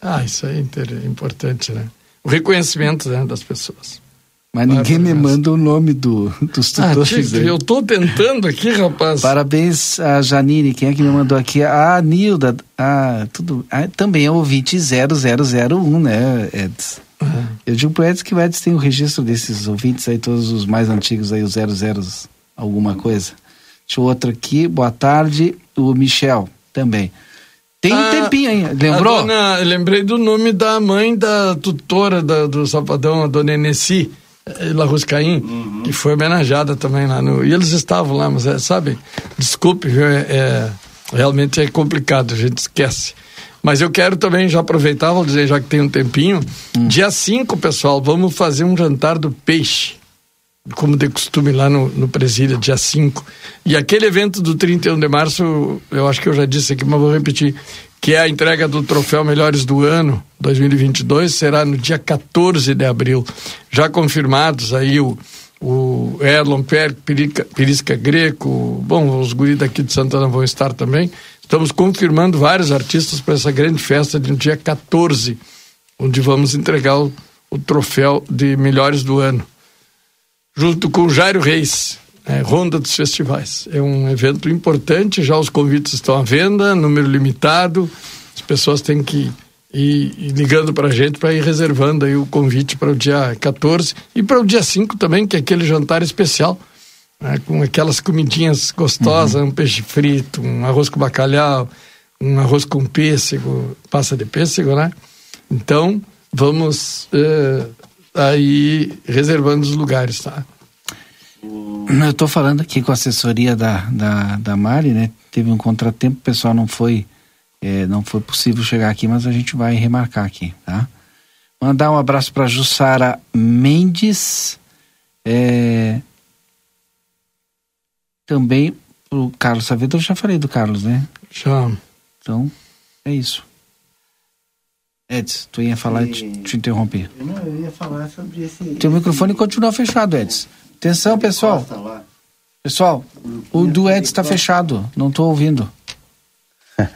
Ah, isso é importante, né? O reconhecimento né, das pessoas. Mas ninguém me manda o nome do, dos ah, tutores. Ah, eu estou tentando aqui, rapaz. Parabéns a Janine, quem é que me mandou aqui? A Nilda. Ah, tudo. Ah, também é o 20001, né, Edson? Uhum. Eu digo pro Edson que o Edson tem o registro desses ouvintes aí, todos os mais antigos aí, os 00 alguma coisa. Deixa outro aqui, boa tarde, o Michel também. Tem um ah, tempinho aí, lembrou? Dona, lembrei do nome da mãe da tutora da, do Safadão, a dona Enessi. Larruscaim, uhum. que foi homenageada também lá no. E eles estavam lá, mas é, sabe, desculpe, é, é, realmente é complicado, a gente esquece. Mas eu quero também já aproveitar, vou dizer, já que tem um tempinho, uhum. dia 5, pessoal, vamos fazer um jantar do peixe. Como de costume lá no, no Presídio, dia 5. E aquele evento do 31 de março, eu acho que eu já disse aqui, mas vou repetir que é a entrega do troféu Melhores do Ano 2022, será no dia 14 de abril. Já confirmados aí o, o Erlon Per, Perica, Greco, bom, os guris daqui de Santana vão estar também. Estamos confirmando vários artistas para essa grande festa de dia 14, onde vamos entregar o, o troféu de melhores do ano. Junto com Jairo Reis, é, Ronda dos Festivais. É um evento importante, já os convites estão à venda, número limitado, as pessoas têm que ir, ir ligando para a gente para ir reservando aí o convite para o dia 14 e para o dia 5 também, que é aquele jantar especial, né, com aquelas comidinhas gostosas, uhum. um peixe frito, um arroz com bacalhau, um arroz com pêssego, passa de pêssego, né? Então, vamos uh, aí reservando os lugares, tá? Eu estou falando aqui com a assessoria da, da, da Mari, né? Teve um contratempo, o pessoal não foi, é, não foi possível chegar aqui, mas a gente vai remarcar aqui, tá? Mandar um abraço para Jussara Mendes, é, também o Carlos Saavedra, eu já falei do Carlos, né? Já. Então, é isso. Edson, tu ia falar e te, te interromper. Eu não, eu ia falar sobre esse. Teu microfone continua fechado, Edson. Atenção, pessoal. Pessoal, o do Edson está fechado. Não estou ouvindo.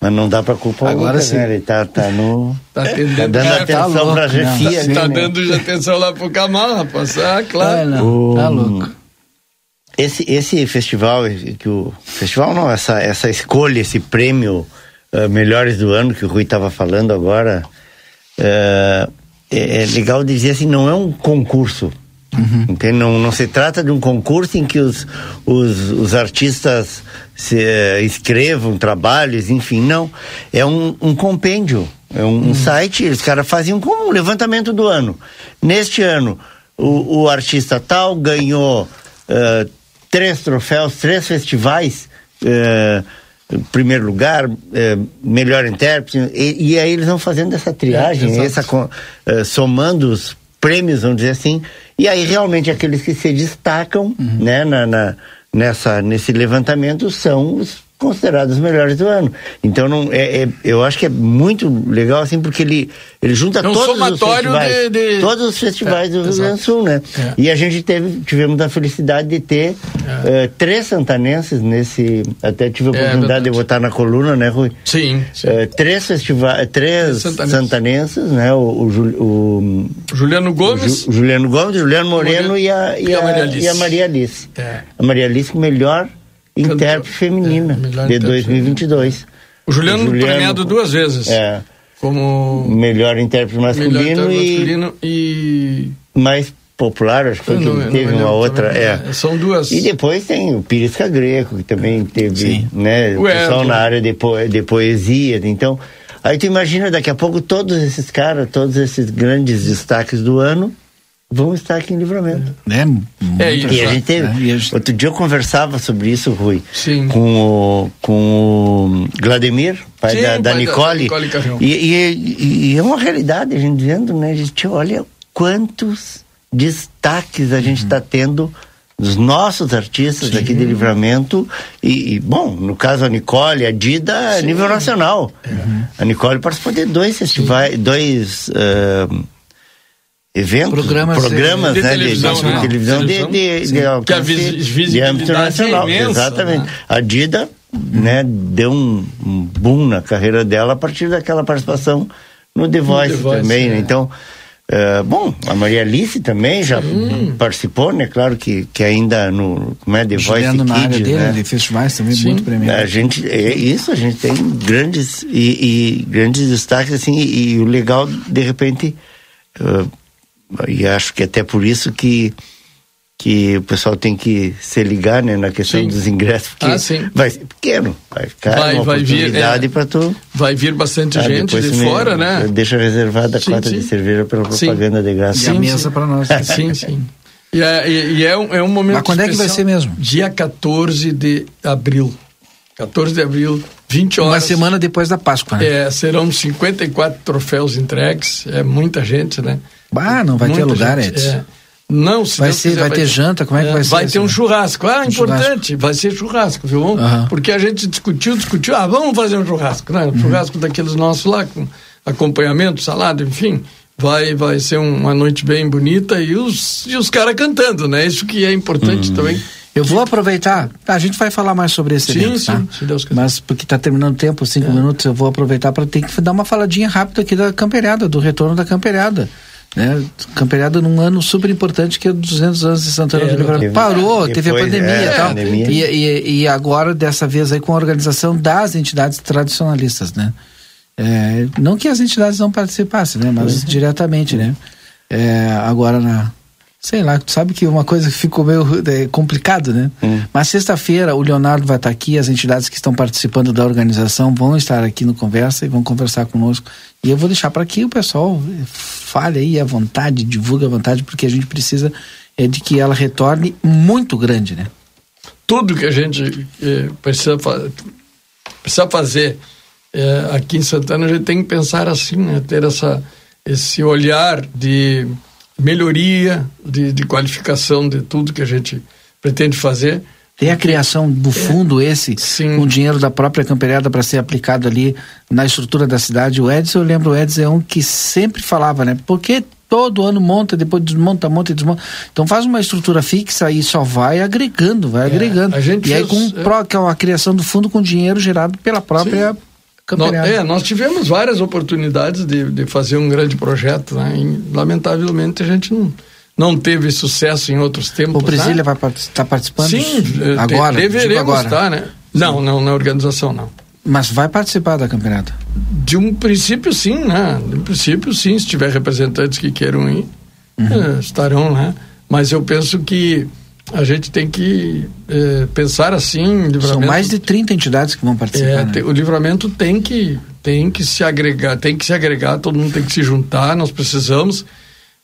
Mas não dá para culpar Agora o Lucas, sim. né? Ele tá, tá no. Tá. Tá dando É, atenção tá louco, pra chefia ali, Tá né? dando atenção lá pro Camal, rapaz. Ah, claro. O- Tá louco. Esse, esse festival, que o festival não, essa, essa escolha, esse prêmio eh, Melhores do Ano que o Rui estava falando agora, eh, é, é legal dizer assim, não é um concurso. Entende? Não, não se trata de um concurso em que os, os, os artistas se, eh, escrevam trabalhos, enfim, não. É um, um compêndio, é um, um site, os caras faziam como um levantamento do ano. Neste ano, o, o artista tal ganhou eh, três troféus, três festivais, eh, primeiro lugar, eh, melhor intérprete, e, e aí eles vão fazendo essa triagem, É, essa, eh, somando os prêmios, vamos dizer assim, e aí realmente aqueles que se destacam né, na, na- nessa, nesse levantamento são os considerados os melhores do ano. Então não, é, é- eu acho que é muito legal assim, porque ele, ele junta É um todos os festivais, de- de- todos os festivais É, do Rio Grande do. Sul, né? É. E a gente teve, tivemos a felicidade de ter eh, três santanenses nesse. Até tive a É, oportunidade de botar na coluna, né, Rui? Sim. Eh, três festivais, três Santanenses. santanenses, né? O, o, o, Juliano Gomes. Ju- Juliano Gomes, Juliano Moreno, Moreno e, a, e, e a a, Maria Alice. a Maria Alice. A Maria Alice, melhor intérprete feminina É, de intérprete 2022. O Juliano, Juliano- premiado duas vezes. É. Como Melhor intérprete masculino, melhor intérprete e masculino e. mais popular, acho que foi que não- ele eu teve não uma outra. também, É. né? São duas. E depois tem o Pirisca Greco, que também teve, né, O pessoal na área de, po de poesia. Então, aí tu imagina daqui a pouco todos esses caras, todos esses grandes destaques do ano vão estar aqui em livramento. Né? É E isso. a gente teve. É, gente- Outro dia eu conversava sobre isso, Rui, Sim. com o, com o Glademir, pai Sim, da, pai da da- Nicole. Nicole Carrão. E, e- e é uma realidade, a gente vendo, né? A gente olha quantos destaques a gente está tendo dos nossos artistas aqui de livramento. E, e, bom, no caso a Nicole, a Dida, a nível nacional. A Nicole participou de dois festivais, dois. ah, eventos, Programas, programas de né, televisão, de, né? televisão de, Televisão, de, de, alcance de âmbito é nacional. imensa, Exatamente. né? A Dida, né, deu um, um boom na carreira dela a partir daquela participação no The Voice, The Voice, também, né? é. Então, eh, bom, a Maria Alice também já participou, né? Claro que, que ainda no como é, The Voice Juliano na área Kids, dele, né? de festivais também, Sim. muito premiado. A gente, é isso, a gente tem grandes e, e grandes destaques assim e, e o legal de repente eh, e acho que até por isso que que o pessoal tem que se ligar né, na questão Sim. dos ingressos porque Ah, sim. vai ser pequeno vai ficar Vai- uma vai vir, oportunidade é. para tu Vai vir bastante ah, gente de me- fora, né? deixa reservada a Sim, cota sim. de cerveja pela Sim. propaganda de E graça a Sim, mesa sim. para nós. Sim, sim. E é, e- e é um, é um momento Mas quando é que vai especial. ser mesmo? Dia 14 de abril. 14 de abril, 20 horas. Uma semana depois da Páscoa, né? É, serão 54 troféus entregues. É muita gente, né? Bah, não vai ter Muita lugar, gente, Edson. é. Não, se Vai ser- quiser, vai ter janta? Como é que vai ser Vai isso, ter um né? churrasco. Ah, Um importante, vai ser churrasco, viu? Aham. Porque a gente discutiu, discutiu, ah, vamos fazer um churrasco, né? Um Uhum. churrasco daqueles nossos lá, com acompanhamento, salada, enfim. vai vai ser uma noite bem bonita e os, e os caras cantando, né? Isso que é importante Hum. também. Eu vou aproveitar. A gente vai falar mais sobre esse Sim, evento, sim, tá? se Deus quiser. Mas porque está terminando o tempo, cinco minutos, eu vou aproveitar para ter que dar uma faladinha rápida aqui da camperiada, do retorno da camperiada. Né? Camperiada num ano super importante que é 200 anos de Santana É, do Livramento. Parou, teve a pandemia é, e tal. pandemia. E, e, e agora, dessa vez aí, com a organização das entidades tradicionalistas, né? É, não que as entidades não participassem, né? Mas diretamente, né? É, agora na. Sei lá, tu sabe que uma coisa que ficou meio é, complicado, né? Mas sexta-feira o Leonardo vai estar aqui, as entidades que estão participando da organização vão estar aqui no Conversa e vão conversar conosco. E eu vou deixar para que o pessoal fale aí à vontade, divulgue à vontade, porque a gente precisa é, de que ela retorne muito grande, né? tudo que a gente eh, precisa, fa precisa fazer eh, aqui em Santana, a gente tem que pensar assim, né? ter essa, esse olhar de melhoria, de, de qualificação de tudo que a gente pretende fazer. Tem a criação do fundo esse, com dinheiro da própria camperiada para ser aplicado ali na estrutura da cidade. O Edson, eu lembro, o Edson é um que sempre falava, né? Porque todo ano monta, depois desmonta, monta e desmonta. Então faz uma estrutura fixa e só vai agregando, vai agregando. a gente e aí fez, com é. pro- que é uma criação do fundo com dinheiro gerado pela própria Camperiada. é, nós tivemos várias oportunidades de, de fazer um grande projeto, né? E, lamentavelmente a gente não, não teve sucesso em outros tempos. O Presília né? vai estar participando? Sim, eh, agora. deveremos agora. estar, né? Não, não, na organização não. Mas vai participar da campeonato? De um princípio, sim, né? De um princípio, sim. Se tiver representantes que queiram ir, eh, estarão, né? Mas eu penso que a gente tem que eh, pensar assim, livramento. São mais de 30 entidades que vão participar. É, né? te- o livramento tem que tem que se agregar, tem que se agregar, todo mundo tem que se juntar, nós precisamos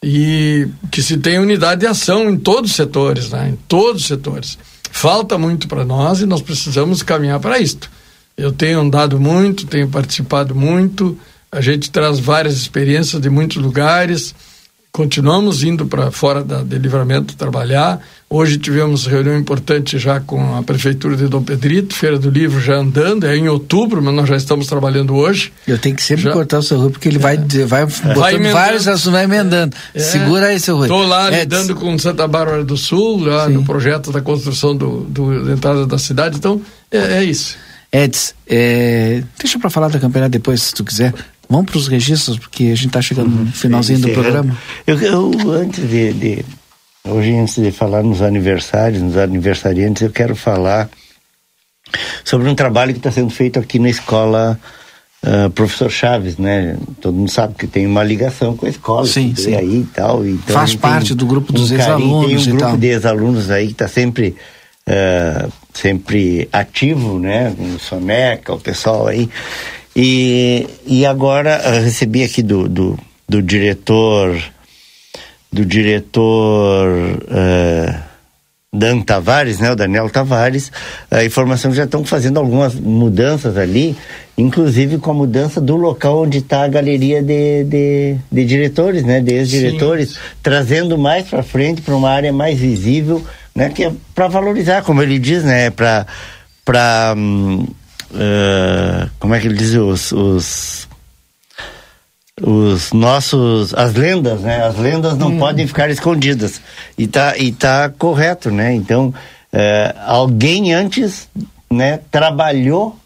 e que se tenha unidade de ação em todos os setores, né? Em todos os setores. Falta muito para nós e nós precisamos caminhar para isto. Eu tenho andado muito, tenho participado muito, a gente traz várias experiências de muitos lugares. Continuamos indo para fora da, de livramento trabalhar. Hoje tivemos reunião importante já com a Prefeitura de Dom Pedrito, Feira do Livro já andando, é em outubro, mas nós já estamos trabalhando hoje. Eu tenho que sempre Já- cortar o seu Rui, porque ele vai, dizer- vai botando emendando. vários assuntos, vai emendando. É. Segura aí, seu Rui. Estou lá Edson. lidando com Santa Bárbara do Sul, lá no projeto da construção do, do- da entrada da cidade, então é, é isso. Eds, é, deixa pra falar da campeonato depois, se tu quiser. Vamos pros registros, porque a gente tá chegando no finalzinho do programa. Eu, eu, antes de, de- Hoje, antes de falar nos aniversários, nos aniversariantes, eu quero falar sobre um trabalho que está sendo feito aqui na escola ah, Professor Chaves, né? Todo mundo sabe que tem uma ligação com a escola. Sim, sim. Aí e tal. Então, Faz parte do grupo dos carinho, ex-alunos Tem um grupo tal. de ex-alunos aí que está sempre, ah, sempre ativo, né? O Soneca, o pessoal aí. E, e agora eu recebi aqui do, do, do diretor do diretor eh, Dan Tavares, né, o Daniel Tavares, a informação que já estão fazendo algumas mudanças ali, inclusive com a mudança do local onde está a galeria de, de, de diretores, né, de ex-diretores, trazendo mais para frente para uma área mais visível, né, que é para valorizar, como ele diz, né, para para como é que ele diz? Os, os os nossos as lendas né? As lendas não podem ficar escondidas. E tá e tá correto né? Então eh, alguém antes né trabalhou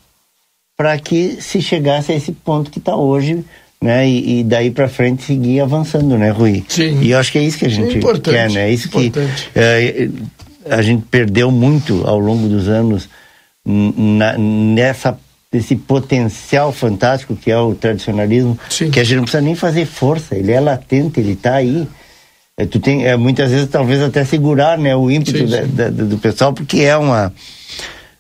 para que se chegasse a esse ponto que está hoje né? E, e daí para frente seguir avançando né Rui? Sim. e eu acho que é isso que a gente Importante, quer né? Isso importante. que eh, a gente perdeu muito ao longo dos anos na, nessa esse potencial fantástico que é o tradicionalismo que a gente não precisa nem fazer força ele é latente ele está aí. É, tu tem é, muitas vezes talvez até segurar né o ímpeto Sim, da- sim. da- do pessoal porque é uma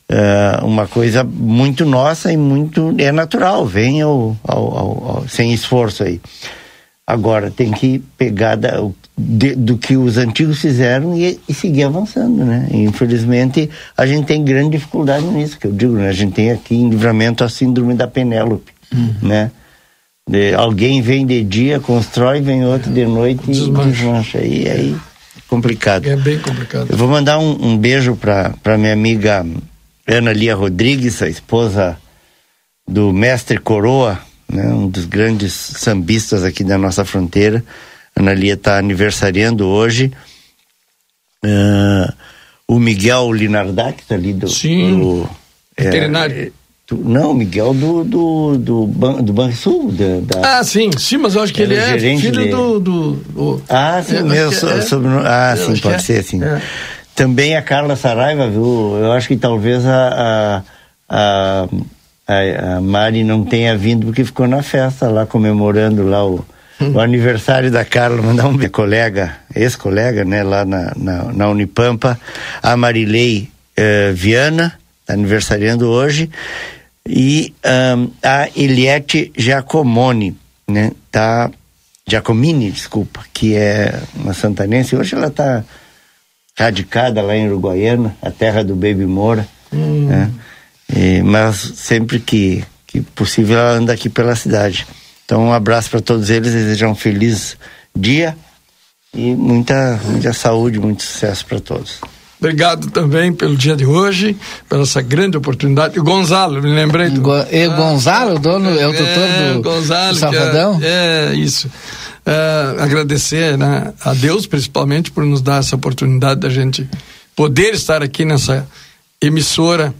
é, uma coisa muito nossa e muito é natural vem ao, ao- ao- ao- sem esforço aí. Agora tem que pegar da- o- de- do que os antigos fizeram e, e seguir avançando né infelizmente a gente tem grande dificuldade nisso que eu digo né a gente tem aqui em livramento a síndrome da Penélope né De- alguém vem de dia constrói vem outro de noite e Desmancha. desmancha e aí complicado É bem complicado. eu vou mandar um, um beijo para minha amiga Ana Lia Rodrigues, a esposa do mestre Coroa, né? Um dos grandes sambistas aqui da nossa fronteira. Ana Lia está aniversariando hoje. Uh, o Miguel Linardac está ali do. Sim. Do, veterinário. É, do, não, Miguel do do do, ban, do Banrisul. Da, ah, sim, sim, mas eu acho que ele é filho do, do, do, Ah, sim, mesmo. So, é, sobre, ah, sim, pode ser, sim. É. Também a Carla Saraiva, viu? Eu acho que talvez a, a, a, a Mari não tenha vindo porque ficou na festa lá comemorando lá o, o aniversário da Carla, mandar um colega, ex-colega, né, lá na, na, na, Unipampa, a Marilei eh, Viana, tá aniversariando hoje, e um, a Eliette Giacomoni, né, tá, Giacomini, desculpa, que é uma santanense, hoje ela tá radicada lá em Uruguaiana, a terra do Baby Moura, hum. né, e, mas sempre que, que possível ela anda aqui pela cidade. Então, um abraço para todos eles, desejar um feliz dia e muita, muita saúde, muito sucesso para todos. Obrigado também pelo dia de hoje, pela essa grande oportunidade. E Gonzalo, me lembrei do. Go e ah, Gonzalo, o dono, é o tutor é, do, Gonzalo, do Safadão? É, é, isso. É, agradecer né, a Deus, principalmente, por nos dar essa oportunidade da gente poder estar aqui nessa emissora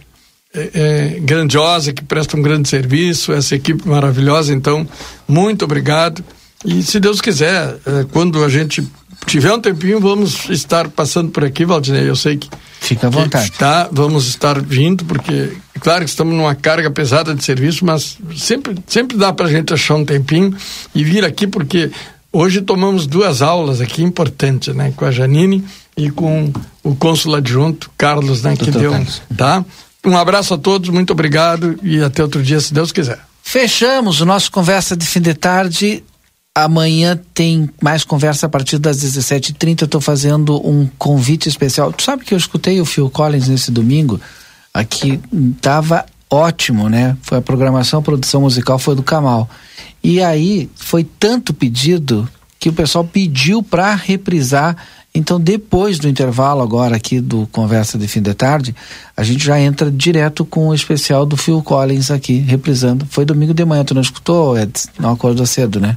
é, é, grandiosa, que presta um grande serviço, essa equipe maravilhosa. Então, muito obrigado. E se Deus quiser, é, quando a gente tiver um tempinho, vamos estar passando por aqui, Valdinei. Eu sei que. Fica à vontade. Tá, vamos estar vindo, porque, claro que estamos numa carga pesada de serviço, mas sempre, sempre dá para a gente achar um tempinho e vir aqui, porque hoje tomamos duas aulas aqui importantes, né? Com a Janine e com o cônsul adjunto, Carlos, né? que deu. Carlos. Tá? Um abraço a todos, muito obrigado e até outro dia, se Deus quiser. Fechamos o nosso conversa de fim de tarde. Amanhã tem mais conversa a partir das 17h30. Eu estou fazendo um convite especial. Tu sabe que eu escutei o Phil Collins nesse domingo? Aqui tava ótimo, né? Foi a programação, a produção musical foi do Kamal. E aí foi tanto pedido que o pessoal pediu para reprisar então, depois do intervalo agora aqui do Conversa de Fim de Tarde, a gente já entra direto com o especial do Phil Collins aqui, reprisando. Foi domingo de manhã, tu não escutou, Eds? Não acordou cedo, né?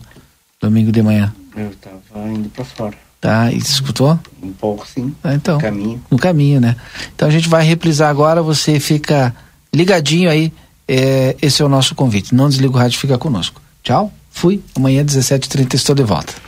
Domingo de manhã. Eu tava indo pra fora. Tá, e escutou? Um pouco, sim. Ah, então. No caminho. No caminho, né? Então a gente vai reprisar agora, você fica ligadinho aí. É, esse é o nosso convite. Não desliga o rádio, fica conosco. Tchau, fui. Amanhã, 17h30, estou de volta.